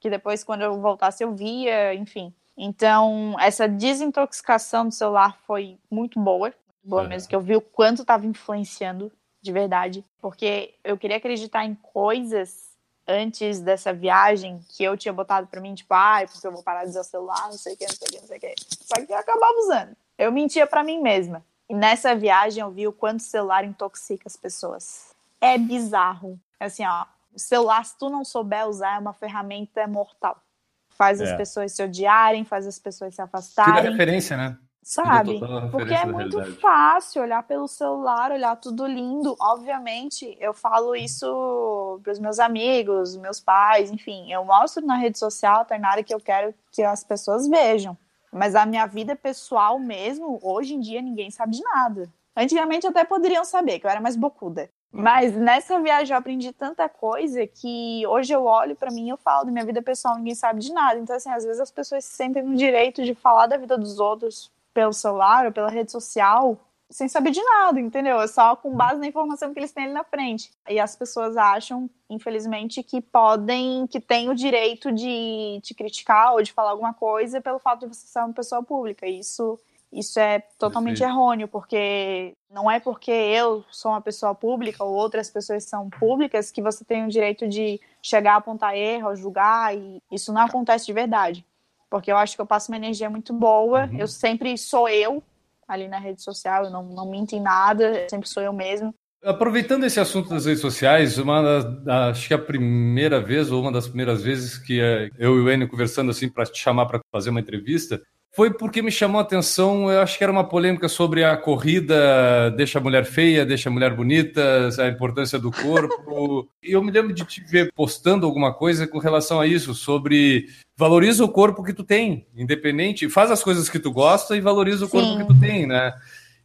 Que depois, quando eu voltasse, eu via, enfim. Então, essa desintoxicação do celular foi muito boa. Boa é. mesmo, que eu vi o quanto estava influenciando de verdade. Porque eu queria acreditar em coisas antes dessa viagem que eu tinha botado para mim, tipo, ai, ah, porque eu vou parar de usar o celular, não sei o que, não sei o que, não sei o que. Só que eu acabava usando. Eu mentia para mim mesma. E nessa viagem eu vi o quanto o celular intoxica as pessoas. É bizarro. Assim, ó, o celular, se tu não souber usar, é uma ferramenta mortal. Faz é. as pessoas se odiarem, faz as pessoas se afastarem. Tira referência, né? Sabe? Porque é muito fácil olhar pelo celular, olhar tudo lindo. Obviamente, eu falo isso para os meus amigos, meus pais, enfim. Eu mostro na rede social, tá na área que eu quero que as pessoas vejam. Mas a minha vida pessoal mesmo, hoje em dia, ninguém sabe de nada. Antigamente até poderiam saber, que eu era mais bocuda. Mas nessa viagem eu aprendi tanta coisa que hoje eu olho para mim e eu falo da minha vida pessoal, ninguém sabe de nada. Então, assim, às vezes as pessoas se sentem no direito de falar da vida dos outros pelo celular ou pela rede social sem saber de nada, entendeu? É só com base na informação que eles têm ali na frente. E as pessoas acham, infelizmente, que podem, que têm o direito de te criticar ou de falar alguma coisa pelo fato de você ser uma pessoa pública. E isso, isso é totalmente Perfeito. errôneo, porque não é porque eu sou uma pessoa pública ou outras pessoas são públicas que você tem o direito de chegar a apontar erro, julgar, e isso não acontece de verdade porque eu acho que eu passo uma energia muito boa. Uhum. Eu sempre sou eu ali na rede social, eu não, não minto em nada, sempre sou eu mesmo. Aproveitando esse assunto das redes sociais, uma da, acho que a primeira vez, ou uma das primeiras vezes que eh, eu e o Enio conversando assim para te chamar para fazer uma entrevista, foi porque me chamou a atenção, eu acho que era uma polêmica sobre a corrida deixa a mulher feia, deixa a mulher bonita, a importância do corpo. e eu me lembro de te ver postando alguma coisa com relação a isso, sobre valoriza o corpo que tu tem, independente, faz as coisas que tu gosta e valoriza o corpo que tu tem, né?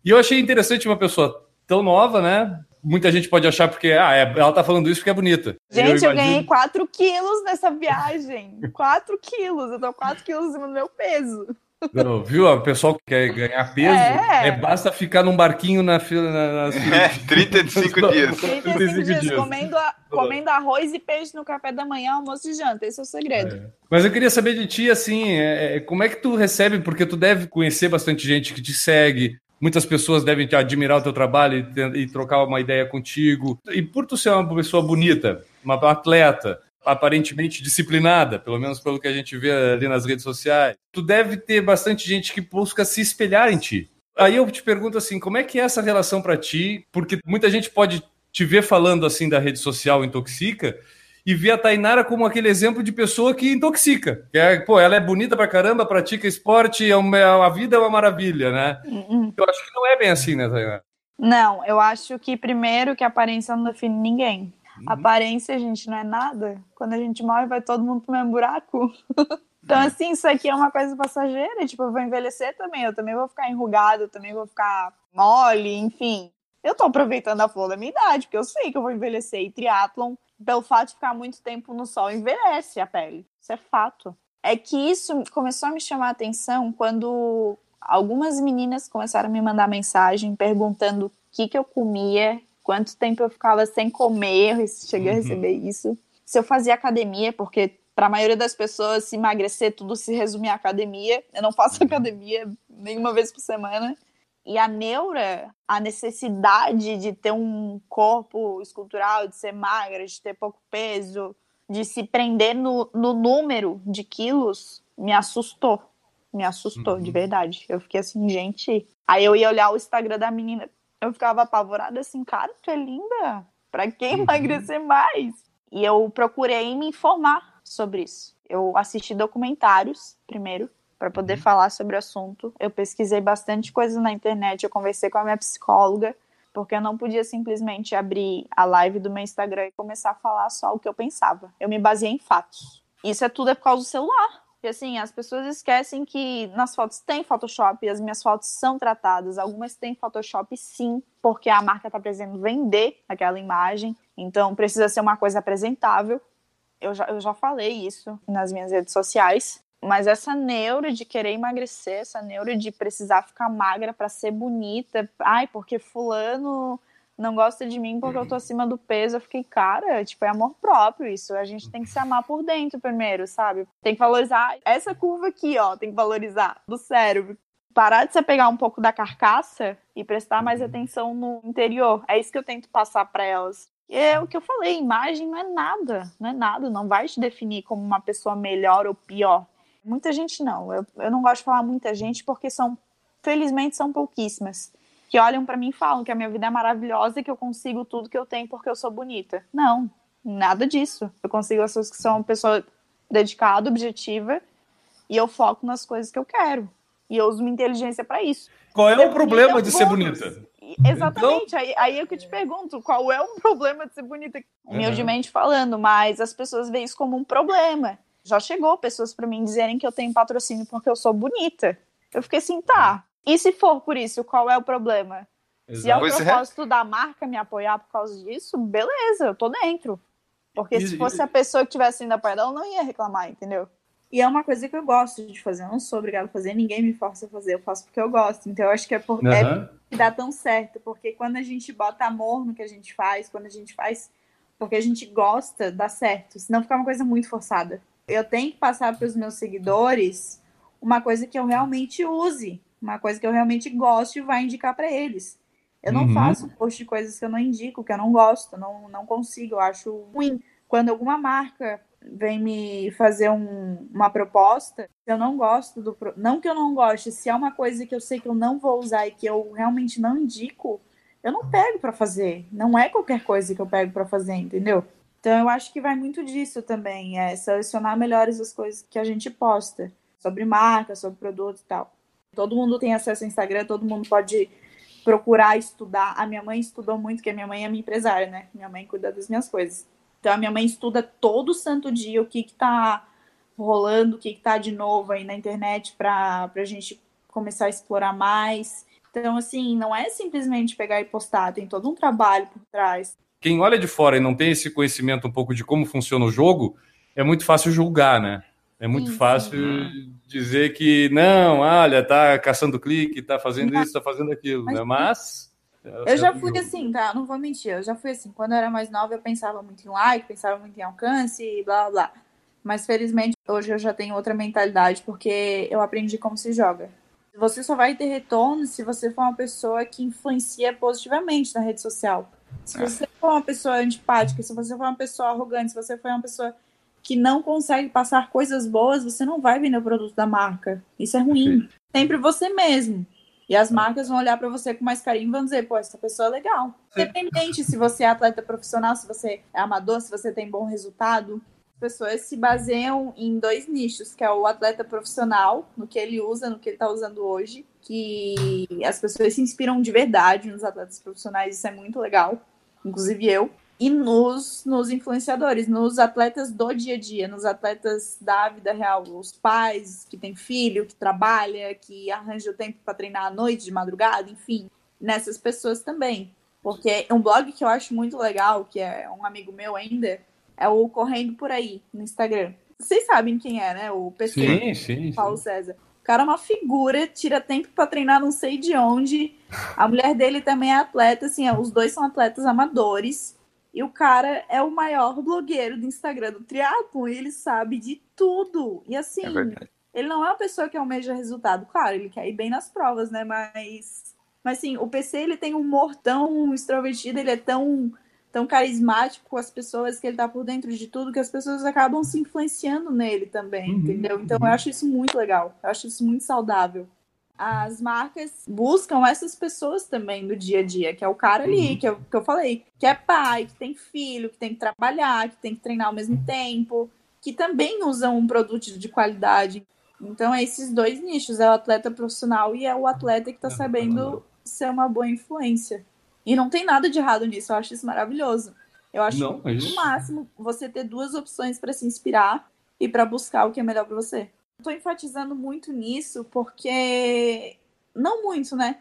E eu achei interessante uma pessoa tão nova, né? Muita gente pode achar porque ah, é, ela tá falando isso porque é bonita. Gente, eu, eu ganhei 4 quilos nessa viagem. 4 quilos. Eu tô 4 quilos do meu peso. Não, viu? O pessoal que quer ganhar peso, é. é basta ficar num barquinho na fila. Na, na... É, 35 dias. 35 dias, dias. Comendo, a, comendo arroz e peixe no café da manhã, almoço e janta. Esse é o segredo. É. Mas eu queria saber de ti, assim, é, é, como é que tu recebe, porque tu deve conhecer bastante gente que te segue, muitas pessoas devem te admirar o teu trabalho e, e trocar uma ideia contigo. E por tu ser uma pessoa bonita, uma atleta, aparentemente disciplinada, pelo menos pelo que a gente vê ali nas redes sociais, tu deve ter bastante gente que busca se espelhar em ti. Aí eu te pergunto assim, como é que é essa relação para ti? Porque muita gente pode te ver falando assim da rede social intoxica e ver a Tainara como aquele exemplo de pessoa que intoxica. Que é, pô, ela é bonita pra caramba, pratica esporte, é uma, a vida é uma maravilha, né? Uhum. Eu acho que não é bem assim, né, Tainara? Não, eu acho que primeiro que a aparência não define ninguém. Uhum. Aparência, gente, não é nada. Quando a gente morre, vai todo mundo pro mesmo buraco. então, uhum. assim, isso aqui é uma coisa passageira. Tipo, eu vou envelhecer também. Eu também vou ficar enrugado, eu também vou ficar mole, enfim. Eu tô aproveitando a flor da minha idade, porque eu sei que eu vou envelhecer. E triatlon, pelo fato de ficar muito tempo no sol, envelhece a pele. Isso é fato. É que isso começou a me chamar a atenção quando algumas meninas começaram a me mandar mensagem perguntando o que, que eu comia quanto tempo eu ficava sem comer, eu cheguei a uhum. receber isso. Se eu fazia academia, porque para a maioria das pessoas se emagrecer tudo se resume à academia. Eu não faço uhum. academia nenhuma vez por semana. E a neura, a necessidade de ter um corpo escultural, de ser magra, de ter pouco peso, de se prender no, no número de quilos, me assustou. Me assustou, uhum. de verdade. Eu fiquei assim, gente. Aí eu ia olhar o Instagram da menina eu ficava apavorada assim, cara, tu é linda. Pra quem uhum. emagrecer mais? E eu procurei me informar sobre isso. Eu assisti documentários primeiro para poder uhum. falar sobre o assunto. Eu pesquisei bastante coisa na internet, eu conversei com a minha psicóloga, porque eu não podia simplesmente abrir a live do meu Instagram e começar a falar só o que eu pensava. Eu me baseei em fatos. Isso é tudo é por causa do celular. E assim, as pessoas esquecem que nas fotos tem Photoshop as minhas fotos são tratadas. Algumas têm Photoshop sim, porque a marca está precisando vender aquela imagem. Então precisa ser uma coisa apresentável. Eu já, eu já falei isso nas minhas redes sociais. Mas essa neura de querer emagrecer, essa neura de precisar ficar magra para ser bonita, ai, porque fulano não gosta de mim porque eu tô acima do peso. Eu fiquei, cara, tipo, é amor próprio isso. A gente tem que se amar por dentro primeiro, sabe? Tem que valorizar essa curva aqui, ó, tem que valorizar do cérebro. Parar de você pegar um pouco da carcaça e prestar mais uhum. atenção no interior. É isso que eu tento passar para elas. É o que eu falei, imagem não é nada, não é nada, não vai te definir como uma pessoa melhor ou pior. Muita gente não. Eu, eu não gosto de falar muita gente porque são, felizmente, são pouquíssimas que olham para mim e falam que a minha vida é maravilhosa e que eu consigo tudo que eu tenho porque eu sou bonita. Não, nada disso. Eu consigo as pessoas que são uma pessoa dedicada, objetiva, e eu foco nas coisas que eu quero. E eu uso minha inteligência para isso. Qual é o problema de ser bonita? Exatamente. Então... Aí, aí é que eu te pergunto, qual é o problema de ser bonita? Humildemente uhum. falando, mas as pessoas veem isso como um problema. Já chegou pessoas para mim dizerem que eu tenho patrocínio porque eu sou bonita. Eu fiquei assim, tá, e se for por isso, qual é o problema? Exato. Se é o é. propósito é. da marca me apoiar por causa disso, beleza, eu tô dentro. Porque se fosse a pessoa que tivesse indo apoiar ela não ia reclamar, entendeu? E é uma coisa que eu gosto de fazer. Eu não sou obrigada a fazer, ninguém me força a fazer. Eu faço porque eu gosto. Então eu acho que é por uhum. é que dá tão certo. Porque quando a gente bota amor no que a gente faz, quando a gente faz porque a gente gosta, dá certo. Senão fica uma coisa muito forçada. Eu tenho que passar para os meus seguidores uma coisa que eu realmente use uma coisa que eu realmente gosto e vai indicar para eles. Eu não uhum. faço post de coisas que eu não indico, que eu não gosto, não, não consigo, eu acho ruim. Quando alguma marca vem me fazer um, uma proposta, eu não gosto do. Não que eu não goste, se é uma coisa que eu sei que eu não vou usar e que eu realmente não indico, eu não pego para fazer. Não é qualquer coisa que eu pego para fazer, entendeu? Então eu acho que vai muito disso também, é selecionar melhores as coisas que a gente posta sobre marca, sobre produto e tal. Todo mundo tem acesso ao Instagram, todo mundo pode procurar estudar. A minha mãe estudou muito, porque a minha mãe é minha empresária, né? Minha mãe cuida das minhas coisas. Então a minha mãe estuda todo santo dia o que que tá rolando, o que que tá de novo aí na internet para a gente começar a explorar mais. Então, assim, não é simplesmente pegar e postar, tem todo um trabalho por trás. Quem olha de fora e não tem esse conhecimento um pouco de como funciona o jogo, é muito fácil julgar, né? É muito sim, fácil sim. dizer que não, olha, tá caçando clique, tá fazendo isso, tá fazendo aquilo, mas, né? Mas. Eu já fui assim, tá? Não vou mentir, eu já fui assim. Quando eu era mais nova, eu pensava muito em like, pensava muito em alcance, blá blá. Mas felizmente hoje eu já tenho outra mentalidade, porque eu aprendi como se joga. Você só vai ter retorno se você for uma pessoa que influencia positivamente na rede social. Se É. você for uma pessoa antipática, se você for uma pessoa arrogante, se você for uma pessoa que não consegue passar coisas boas, você não vai vender o produto da marca. Isso é ruim. Sempre você mesmo. E as marcas vão olhar para você com mais carinho e vão dizer, pô, essa pessoa é legal. Independente se você é atleta profissional, se você é amador, se você tem bom resultado. As pessoas se baseiam em dois nichos, que é o atleta profissional, no que ele usa, no que ele está usando hoje, que as pessoas se inspiram de verdade nos atletas profissionais, isso é muito legal, inclusive eu. E nos, nos influenciadores, nos atletas do dia a dia, nos atletas da vida real, os pais que têm filho, que trabalha, que arranja o tempo para treinar à noite, de madrugada, enfim, nessas pessoas também. Porque um blog que eu acho muito legal, que é um amigo meu ainda, é o Correndo Por Aí, no Instagram. Vocês sabem quem é, né? O PC, Sim, sim. sim. Paulo César. O cara é uma figura, tira tempo para treinar não sei de onde. A mulher dele também é atleta, assim, os dois são atletas amadores. E o cara é o maior blogueiro do Instagram do triatlon, e ele sabe de tudo. E assim, É ele não é uma pessoa que almeja resultado. Claro, ele quer ir bem nas provas, né? Mas, mas assim, o PC ele tem um humor tão extrovertido, ele é tão, tão carismático com as pessoas que ele tá por dentro de tudo que as pessoas acabam se influenciando nele também, Uhum, entendeu? Então uhum. eu acho isso muito legal. Eu acho isso muito saudável. As marcas buscam essas pessoas também do dia a dia, que é o cara ali, Uhum. que, eu, que eu falei, que é pai, que tem filho, que tem que trabalhar, que tem que treinar ao mesmo tempo, que também usam um produto de qualidade. Então, é esses dois nichos: é o atleta profissional e é o atleta que está sabendo ser uma boa influência. E não tem nada de errado nisso, eu acho isso maravilhoso. Eu acho Não, é isso. no máximo você ter duas opções para se inspirar e para buscar o que é melhor para você. Estou enfatizando muito nisso porque. Não muito, né?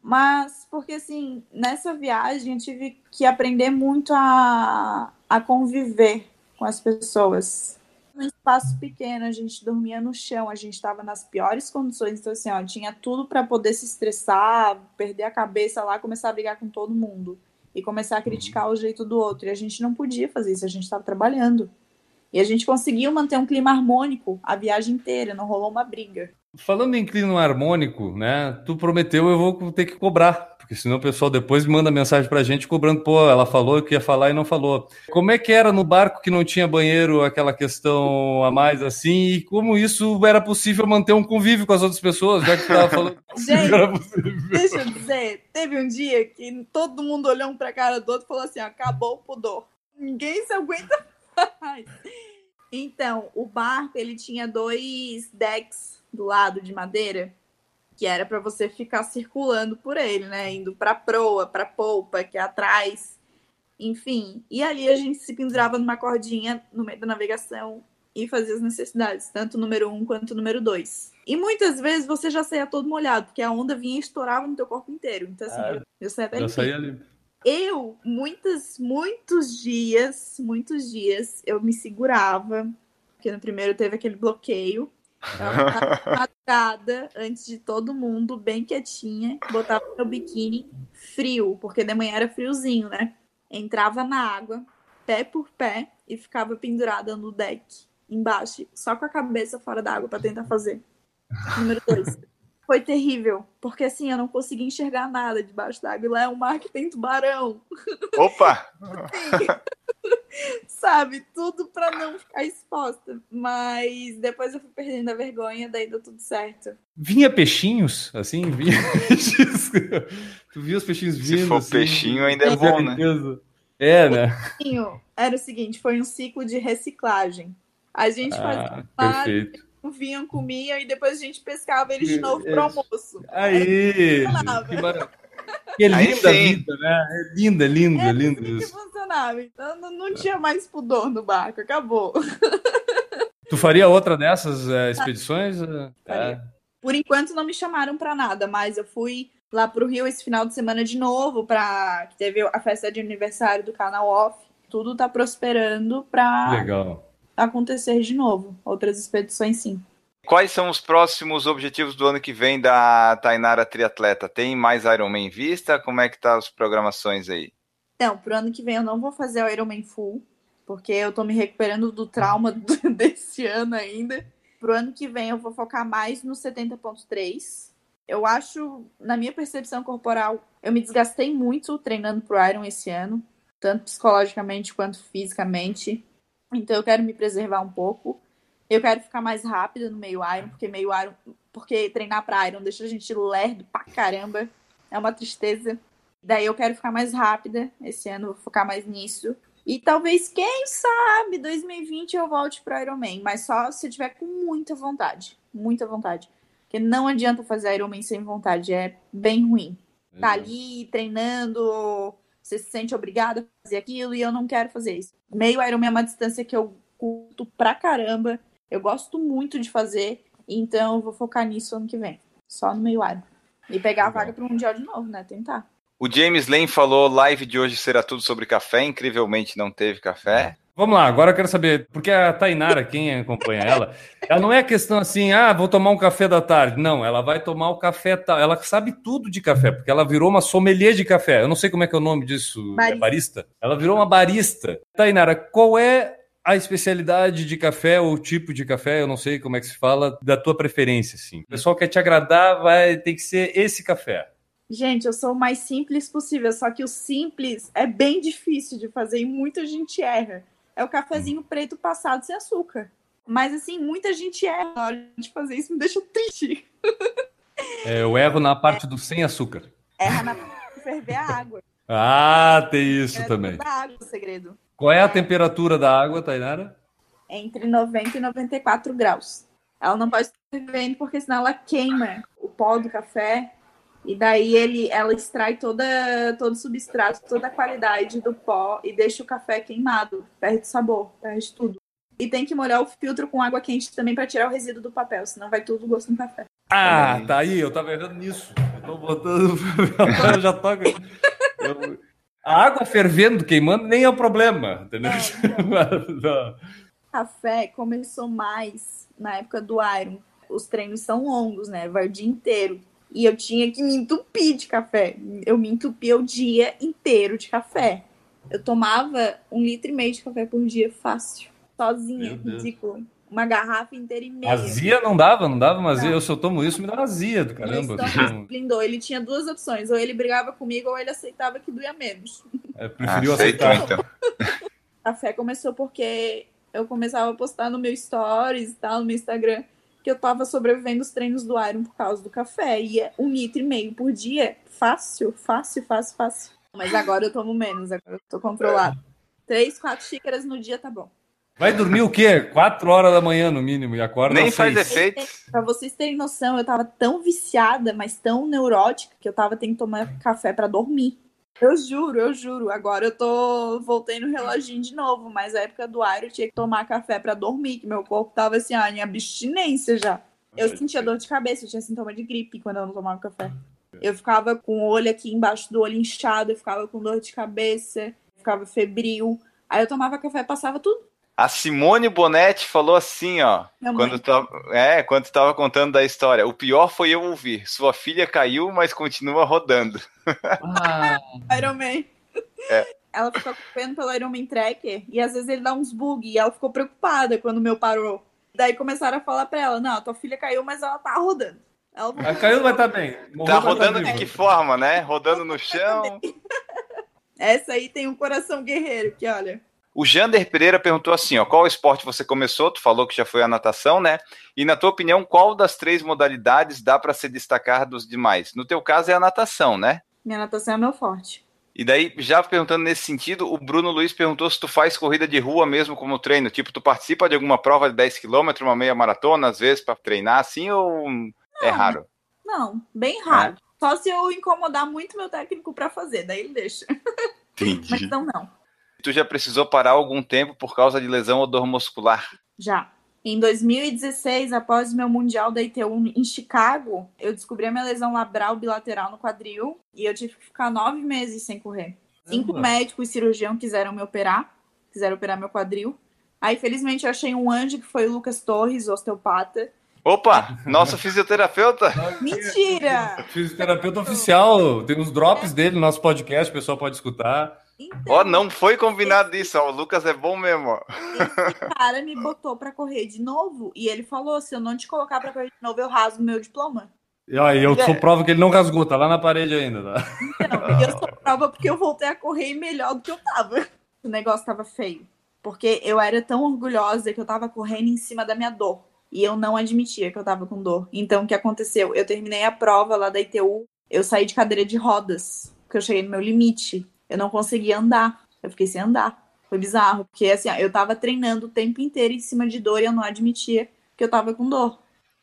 Mas porque, assim, nessa viagem eu tive que aprender muito a, a conviver com as pessoas. Num espaço pequeno, a gente dormia no chão, a gente estava nas piores condições, então, assim, ó, tinha tudo para poder se estressar, perder a cabeça lá, começar a brigar com todo mundo e começar a criticar o jeito do outro. E a gente não podia fazer isso, a gente estava trabalhando. E a gente conseguiu manter um clima harmônico a viagem inteira, não rolou uma briga. Falando em clima harmônico, né? Tu prometeu, eu vou ter que cobrar, porque senão o pessoal depois me manda mensagem pra gente cobrando, pô, ela falou que ia falar e não falou. Como é que era no barco que não tinha banheiro, aquela questão a mais assim, e como isso era possível manter um convívio com as outras pessoas, já que tu tava falando Gente. Deixa eu dizer, teve um dia que todo mundo olhou um pra cara do outro e falou assim: acabou o pudor. Ninguém se aguenta. Então, o barco ele tinha dois decks do lado de madeira, que era para você ficar circulando por ele, né? Indo pra proa, pra polpa, que é atrás. Enfim, e ali a gente se pendurava numa cordinha no meio da navegação e fazia as necessidades, tanto o número um quanto o número dois. E muitas vezes você já saía todo molhado, porque a onda vinha e estourava no teu corpo inteiro. Então, assim, Ah, eu, eu saía até Já limpinho. saí ali. Eu, muitos, muitos dias, muitos dias, eu me segurava, porque no primeiro teve aquele bloqueio. Madrugada, antes de todo mundo, bem quietinha, botava meu biquíni frio, porque de manhã era friozinho, né? Entrava na água, pé por pé, e ficava pendurada no deck, embaixo, só com a cabeça fora da água para tentar fazer. Número dois. Foi terrível, porque assim, eu não conseguia enxergar nada debaixo d'água. Lá é um mar que tem tubarão. Opa! Sabe? Tudo pra não ficar exposta. Mas depois eu fui perdendo a vergonha, daí deu tudo certo. Vinha peixinhos, assim, vinha peixinhos. Tu via os peixinhos vindo. Se for assim, peixinho, ainda é bom, né? É, né? Era o seguinte, foi um ciclo de reciclagem. A gente fazia Ah, perfeito. Vinham, comiam e depois a gente pescava eles de novo pro É. almoço. Aí, que. Que é Aí linda a sim. vida, né? É linda, linda, Era linda assim que isso. funcionava. Então não, não tinha mais pudor no barco, acabou. Tu faria outra dessas eh, expedições? Eh, Faria. Por enquanto não me chamaram pra nada, mas eu fui lá pro Rio esse final de semana de novo, para que teve a festa de aniversário do canal Off. Tudo tá prosperando pra legal. Acontecer de novo. Outras expedições sim. Quais são os próximos objetivos do ano que vem da Tainara Triatleta? Tem mais Ironman em vista? Como é que tá as programações aí? Então, pro ano que vem eu não vou fazer o Ironman Full, porque eu tô me recuperando do trauma desse ano ainda. Pro ano que vem eu vou focar mais no 70.3, Eu acho, na minha percepção corporal, eu me desgastei muito treinando pro Iron esse ano, tanto psicologicamente quanto fisicamente. Então eu quero me preservar um pouco. Eu quero ficar mais rápida no meio Iron, porque meio Iron, porque treinar para Iron deixa a gente lerdo pra caramba. É uma tristeza. Daí eu quero ficar mais rápida. Esse ano vou focar mais nisso. E talvez, quem sabe, 2020 eu volte pro Ironman, mas só se eu tiver com muita vontade. Muita vontade. Porque não adianta fazer Ironman sem vontade, é bem ruim. Tá ali treinando, você se sente obrigado a fazer aquilo e eu não quero fazer isso. Meio Ironman é uma distância que eu curto pra caramba. Eu gosto muito de fazer, então eu vou focar nisso ano que vem. Só no meio Iron. E pegar a vaga pro Mundial de novo, né? Tentar. O James Lane falou: live de hoje será tudo sobre café. Incrivelmente não teve café. Vamos lá, agora eu quero saber, porque a Tainara, quem acompanha ela, ela não é questão assim, ah, vou tomar um café da tarde. Não, ela vai tomar o café tal. Ela sabe tudo de café, porque ela virou uma sommelier de café. Eu não sei como é que é o nome disso. Barista. É barista? Ela virou uma barista. Tainara, qual é a especialidade de café ou tipo de café, eu não sei como é que se fala, da tua preferência, assim. O pessoal quer te agradar, vai ter que ser esse café. Gente, eu sou o mais simples possível, só que o simples é bem difícil de fazer e muita gente erra. É o cafezinho preto passado sem açúcar. Mas assim, muita gente erra na hora de fazer isso, me deixa triste. É, eu erro na parte do sem açúcar. Erra na ferver a água. Ah, tem isso também. toda a água o segredo. Qual é a temperatura da água, Tainara? Entre 90 e 94 graus. Ela não pode estar fervendo porque senão ela queima o pó do café e daí ele, ela extrai toda, todo o substrato, toda a qualidade do pó e deixa o café queimado, perde sabor, perde tudo. E tem que molhar o filtro com água quente também para tirar o resíduo do papel, senão vai tudo gosto no café. Ah, tá aí, eu tava errando nisso. Eu tô botando. eu já tô. Eu- A água fervendo, queimando, nem é o problema, entendeu? Não. Café começou mais na época do Iron. Os treinos são longos, né? Vai o dia inteiro. E eu tinha que me entupir de café. Eu me entupia o dia inteiro de café. Eu tomava um litro e meio de café por dia fácil. Sozinha, ridículo. Uma garrafa inteira e meia. Azia não dava, não dava uma azia. Não. Eu eu tomo isso, me dá uma azia do caramba. Estômago blindou. Ele tinha duas opções. Ou ele brigava comigo, ou ele aceitava que doía menos. É, preferiu Aceitou, aceitar. então. Café começou porque eu começava a postar no meu stories e tal, no meu Instagram, que eu tava sobrevivendo os treinos do Iron por causa do café. E é um litro e meio por dia, fácil, fácil, fácil, fácil. Mas agora eu tomo menos, agora eu tô controlado. Três, quatro xícaras no dia tá bom. Vai dormir o quê? Quatro horas da manhã, no mínimo, e acorda Nem faz seis. efeito. Pra vocês terem noção, eu tava tão viciada, mas tão neurótica, que eu tava tendo que tomar café pra dormir. Eu juro, eu juro. Agora eu tô. Voltei no reloginho de novo, mas na época do Iron eu tinha que tomar café pra dormir, que meu corpo tava assim, ó, em abstinência já. Eu sentia dor de cabeça, eu tinha sintoma de gripe quando eu não tomava café. Eu ficava com o olho aqui embaixo do olho inchado, eu ficava com dor de cabeça, ficava febril. Aí eu tomava café, passava tudo. A Simone Bonetti falou assim, ó. Minha. Quando tava, é, quando estava contando da história. O pior foi eu ouvir. Sua filha caiu, mas continua rodando. Ah, Iron Man. É. Ela ficou acompanhando pelo Iron Man Tracker e às vezes ele dá uns bug e ela ficou preocupada quando o meu parou. Daí começaram a falar pra ela: Não, tua filha caiu, mas ela tá rodando. Ela a caiu vai estar bem. Morreu, Tá vai rodando tá de que forma, né? Rodando no chão. Essa aí tem um coração guerreiro, que olha. O Jander Pereira perguntou assim, ó, qual esporte você começou? Tu falou que já foi a natação, né? E na tua opinião, qual das três modalidades dá para se destacar dos demais? No teu caso é a natação, né? Minha natação é meu forte. E daí, já perguntando nesse sentido, o Bruno Luiz perguntou se tu faz corrida de rua mesmo como treino. Tipo, tu participa de alguma prova de 10 km, uma meia maratona, às vezes, para treinar assim, ou é raro? Não, bem raro. Só se eu incomodar muito meu técnico pra fazer, daí ele deixa. Mas Entendi. não, não. Tu já precisou parar algum tempo por causa de lesão ou dor muscular? Já. Em 2016, após o meu Mundial da ITU em Chicago, eu descobri a minha lesão labral bilateral no quadril e eu tive que ficar nove meses sem correr. Cinco Caramba. médicos e cirurgião quiseram me operar, quiseram operar meu quadril. Aí, felizmente, eu achei um anjo que foi o Lucas Torres, osteopata. Opa, nosso fisioterapeuta? Mentira! Fisioterapeuta oficial, tem os drops dele no nosso podcast, o pessoal pode escutar. Então, Ó, não foi combinado isso, ó. O Lucas é bom mesmo, ó. esse cara me botou pra correr de novo e ele falou: se eu não te colocar pra correr de novo, eu rasgo meu diploma. E ó, eu sou prova que ele não rasgou, tá lá na parede ainda. Tá? Não, eu sou prova porque eu voltei a correr melhor do que eu tava. O negócio tava feio. Porque eu era tão orgulhosa que eu tava correndo em cima da minha dor. E eu não admitia que eu tava com dor. Então, o que aconteceu? Eu terminei a prova lá da ITU, eu saí de cadeira de rodas, porque eu cheguei no meu limite. Eu não conseguia andar. Eu fiquei sem andar. Foi bizarro, porque assim, eu tava treinando o tempo inteiro em cima de dor e eu não admitia que eu tava com dor.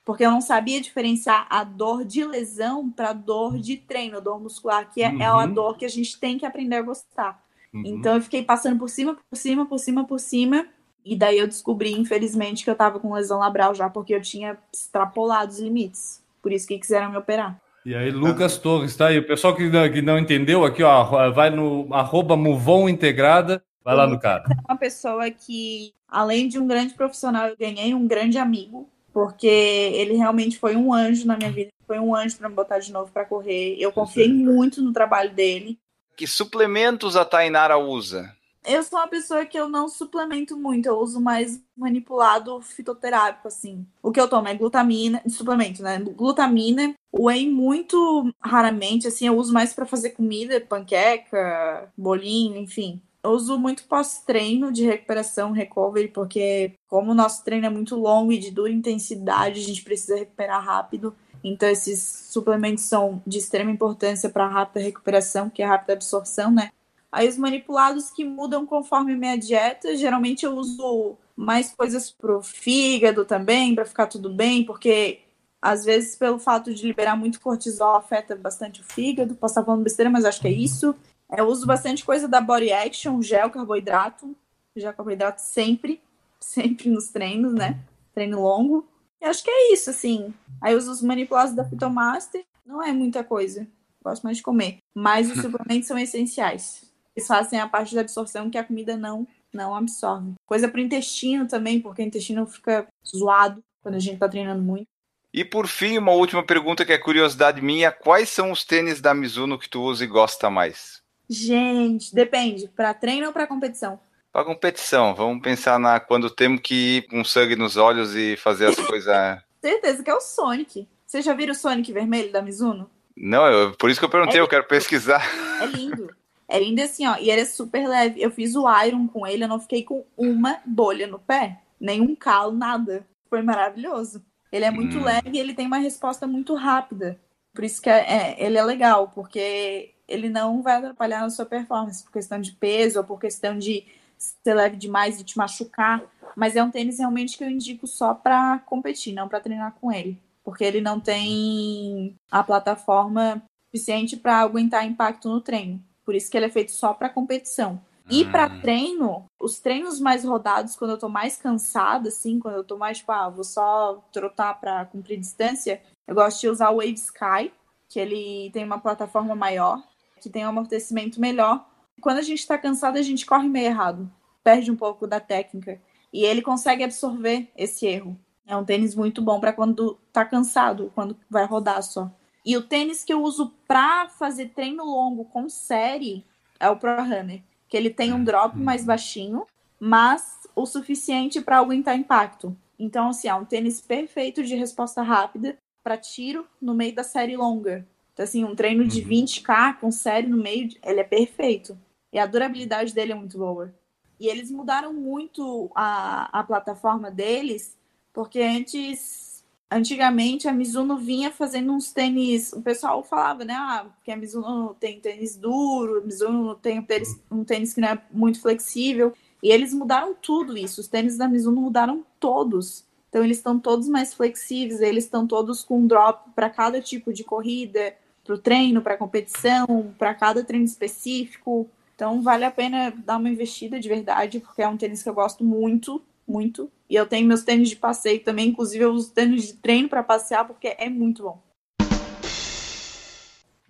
Porque eu não sabia diferenciar a dor de lesão para dor de treino, dor muscular, que é, uhum. é, a uhum. dor que a gente tem que aprender a gostar. Uhum. Então eu fiquei passando por cima, por cima, por cima, por cima. E daí eu descobri, infelizmente, que eu tava com lesão labral já, porque eu tinha extrapolado os limites. Por isso que quiseram me operar. E aí, Lucas Torres, tá aí. O pessoal que não, que não entendeu aqui, ó, vai no arroba Muvon Integrada, vai lá no cara. É uma pessoa que, além de um grande profissional, eu ganhei um grande amigo, porque ele realmente foi um anjo na minha vida. Foi um anjo para me botar de novo para correr. Eu confiei muito no trabalho dele. Que suplementos a Tainara usa? Eu sou uma pessoa que eu não suplemento muito, eu uso mais manipulado fitoterápico, assim. O que eu tomo é glutamina, suplemento, né? Glutamina, whey muito raramente, assim, eu uso mais para fazer comida, panqueca, bolinho, enfim. Eu uso muito pós-treino de recuperação, recovery, porque como o nosso treino é muito longo e de dura intensidade, a gente precisa recuperar rápido. Então, esses suplementos são de extrema importância para a rápida recuperação, que é a rápida absorção, né? Aí os manipulados que mudam conforme minha dieta, geralmente eu uso mais coisas pro fígado também, para ficar tudo bem, porque às vezes pelo fato de liberar muito cortisol afeta bastante o fígado. Posso estar falando besteira, mas acho que é isso. Eu uso bastante coisa da Body Action, gel carboidrato, gel carboidrato sempre, sempre nos treinos, né? Treino longo. E acho que é isso, assim. Aí eu uso os manipulados da Fitomaster, não é muita coisa. Gosto mais de comer. Mas os suplementos são essenciais. Eles fazem a parte da absorção que a comida não, não absorve. Coisa para o intestino também, porque o intestino fica zoado quando a gente está treinando muito. E por fim, uma última pergunta que é curiosidade minha: quais são os tênis da Mizuno que tu usa e gosta mais? Gente, depende. Para treino ou para competição? Para competição. Vamos pensar na quando temos que ir com sangue nos olhos e fazer as coisas. Certeza que é o Sonic. Você já viram o Sonic vermelho da Mizuno? Não, eu, por isso que eu perguntei, é eu quero pesquisar. É lindo. É lindo assim, ó. E ele é super leve. Eu fiz o Iron com ele, eu não fiquei com uma bolha no pé. Nenhum calo, nada. Foi maravilhoso. Ele é muito hum. leve e ele tem uma resposta muito rápida. Por isso que é, é, ele é legal, porque ele não vai atrapalhar na sua performance por questão de peso ou por questão de ser leve demais e te machucar. Mas é um tênis realmente que eu indico só para competir, não para treinar com ele. Porque ele não tem a plataforma suficiente para aguentar impacto no treino. Por isso que ele é feito só para competição. E para hum. treino, os treinos mais rodados, quando eu tô mais cansada, assim, quando eu tô mais, tipo, ah, vou só trotar para cumprir distância, eu gosto de usar o Wave Sky, que ele tem uma plataforma maior, que tem um amortecimento melhor. Quando a gente tá cansado, a gente corre meio errado, perde um pouco da técnica. E ele consegue absorver esse erro. É um tênis muito bom para quando tá cansado, quando vai rodar só. E o tênis que eu uso para fazer treino longo com série é o Pro Runner, que ele tem um drop uhum. mais baixinho, mas o suficiente para aguentar impacto. Então, assim, é um tênis perfeito de resposta rápida para tiro no meio da série longa. Então, assim, um treino de 20k uhum. com série no meio, ele é perfeito. E a durabilidade dele é muito boa. E eles mudaram muito a, a plataforma deles, porque antes Antigamente a Mizuno vinha fazendo uns tênis, o pessoal falava, né, ah, que a Mizuno tem tênis duro, a Mizuno tem um tênis, um tênis que não é muito flexível, e eles mudaram tudo isso, os tênis da Mizuno mudaram todos. Então eles estão todos mais flexíveis, eles estão todos com drop para cada tipo de corrida, para o treino, para competição, para cada treino específico. Então vale a pena dar uma investida de verdade, porque é um tênis que eu gosto muito muito. E eu tenho meus tênis de passeio também, inclusive eu uso tênis de treino para passear porque é muito bom.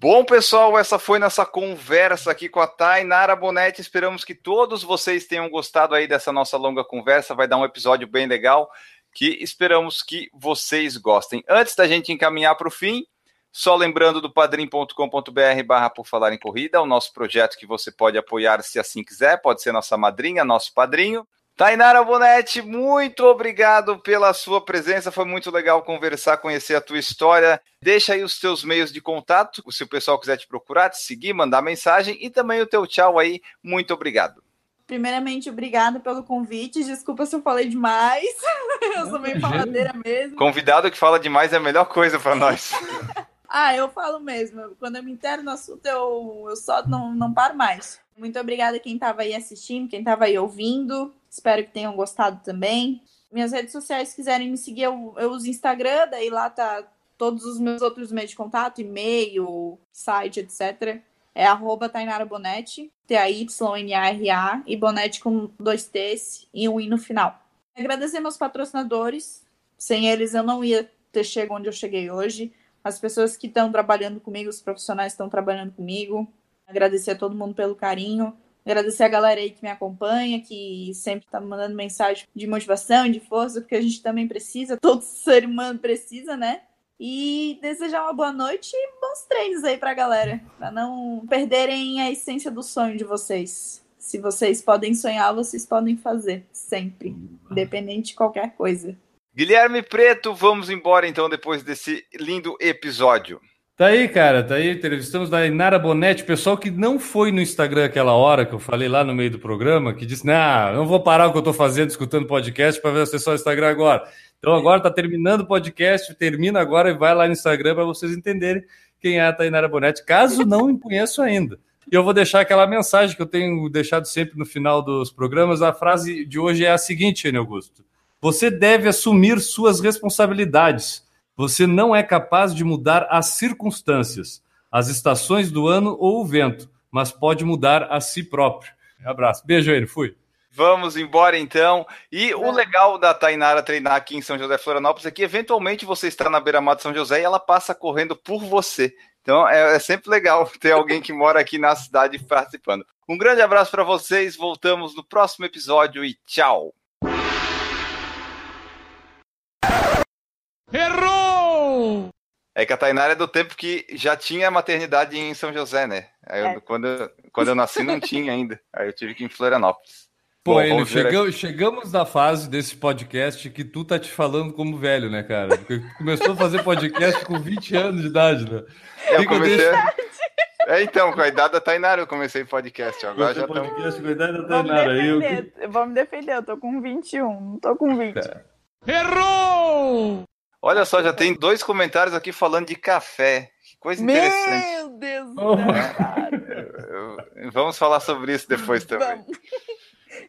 Bom, pessoal, essa foi nossa conversa aqui com a Tainara Bonetti. Esperamos que todos vocês tenham gostado aí dessa nossa longa conversa. Vai dar um episódio bem legal que esperamos que vocês gostem. Antes da gente encaminhar para o fim, só lembrando do padrim.com.br barra por falar em corrida, o nosso projeto que você pode apoiar se assim quiser, pode ser nossa madrinha, nosso padrinho. Tainara Bonetti, muito obrigado pela sua presença. Foi muito legal conversar, conhecer a tua história. Deixa aí os teus meios de contato, se o pessoal quiser te procurar, te seguir, mandar mensagem e também o teu tchau aí. Muito obrigado. Primeiramente, obrigada pelo convite. Desculpa se eu falei demais. eu sou meio faladeira mesmo. Convidado que fala demais é a melhor coisa para nós. ah, eu falo mesmo. Quando eu me entero no assunto, eu, eu só não, não paro mais. Muito obrigada quem estava aí assistindo, quem estava aí ouvindo. Espero que tenham gostado também. Minhas redes sociais, se quiserem me seguir, eu, eu uso Instagram, daí lá tá todos os meus outros meios de contato, e-mail, site, etc. É arroba Tainara Bonetti, T-A-Y-N-A-R-A, e Bonetti com dois T's e um I no final. Agradecer meus patrocinadores. Sem eles eu não ia ter chegado onde eu cheguei hoje. As pessoas que estão trabalhando comigo, os profissionais estão trabalhando comigo. Agradecer a todo mundo pelo carinho. Agradecer a galera aí que me acompanha, que sempre tá mandando mensagem de motivação de força, porque a gente também precisa, todo ser humano precisa, né? E desejar uma boa noite e bons treinos aí pra galera, pra não perderem a essência do sonho de vocês. Se vocês podem sonhar, vocês podem fazer, sempre, independente de qualquer coisa. Guilherme Preto, vamos embora então depois desse lindo episódio. Tá aí, cara, tá aí. Entrevistamos da Inara Bonetti, pessoal que não foi no Instagram aquela hora que eu falei lá no meio do programa, que disse: Não, não vou parar o que eu tô fazendo escutando podcast para ver só no Instagram agora. Então agora tá terminando o podcast, termina agora e vai lá no Instagram para vocês entenderem quem é a Tainara Bonetti, caso não me conheço ainda. E eu vou deixar aquela mensagem que eu tenho deixado sempre no final dos programas. A frase de hoje é a seguinte, Enio Augusto: Você deve assumir suas responsabilidades você não é capaz de mudar as circunstâncias, as estações do ano ou o vento, mas pode mudar a si próprio. Um abraço. Beijo, ele. Fui. Vamos embora então. E o legal da Tainara treinar aqui em São José Florianópolis é que eventualmente você está na beira-mar de São José e ela passa correndo por você. Então é, é sempre legal ter alguém que mora aqui na cidade participando. Um grande abraço para vocês. Voltamos no próximo episódio e tchau. Errou! É que a Tainara é do tempo que já tinha maternidade em São José, né? Aí eu, é. quando, quando eu nasci não tinha ainda. Aí eu tive que ir em Florianópolis. Pô, Bom, ele, chegamos, chegamos na fase desse podcast que tu tá te falando como velho, né, cara? Porque começou a fazer podcast com 20 anos de idade, né? Eu comecei... É, então, com a idade da Tainara eu comecei podcast. Agora já podcast com a idade da Tainara. Vou me defender, eu... vou me defender, eu tô com 21, não tô com 20. É. Errou! Olha só, já tem dois comentários aqui falando de café. Que coisa Meu interessante. Meu Deus do céu, Vamos falar sobre isso depois também.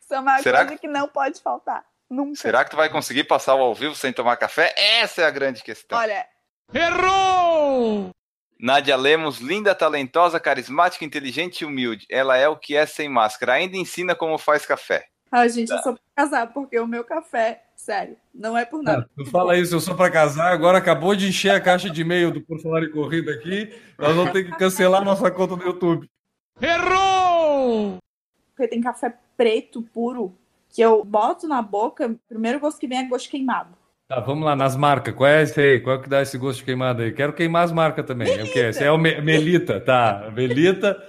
Isso é uma Será coisa que... que não pode faltar. Nunca. Será que tu vai conseguir passar o ao vivo sem tomar café? Essa é a grande questão. Olha. Errou! Nádia Lemos, linda, talentosa, carismática, inteligente e humilde. Ela é o que é sem máscara. Ainda ensina como faz café. Ah, gente, tá. eu sou pra casar, porque o meu café, sério, não é por nada. Não, fala isso, eu sou para casar, agora acabou de encher a caixa de e-mail do Por Falar em Corrida aqui, nós vamos ter que cancelar nossa conta no YouTube. Errou! Porque tem café preto, puro, que eu boto na boca, o primeiro gosto que vem é gosto queimado. Tá, vamos lá, nas marcas. Qual é esse aí? Qual é que dá esse gosto de queimado aí? Quero queimar as marcas também. Melita. É o que? Esse é o Me Melita, tá. Melita.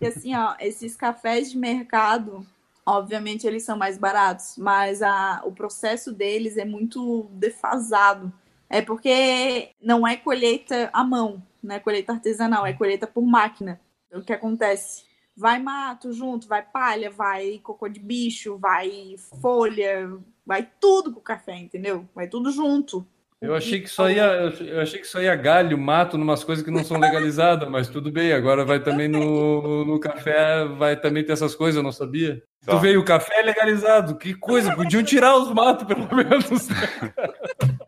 E assim, ó, esses cafés de mercado, Obviamente eles são mais baratos, mas a, o processo deles é muito defasado. É porque não é colheita à mão, não é colheita artesanal, é colheita por máquina. O que acontece? Vai mato junto, vai palha, vai cocô de bicho, vai folha, vai tudo com o café, entendeu? Vai tudo junto. Eu achei que só ia, eu achei que só ia galho, mato, numas coisas que não são legalizadas, mas tudo bem. Agora vai também no, no café, vai também ter essas coisas, eu não sabia. Tu veio o café legalizado, que coisa, podiam tirar os matos pelo menos.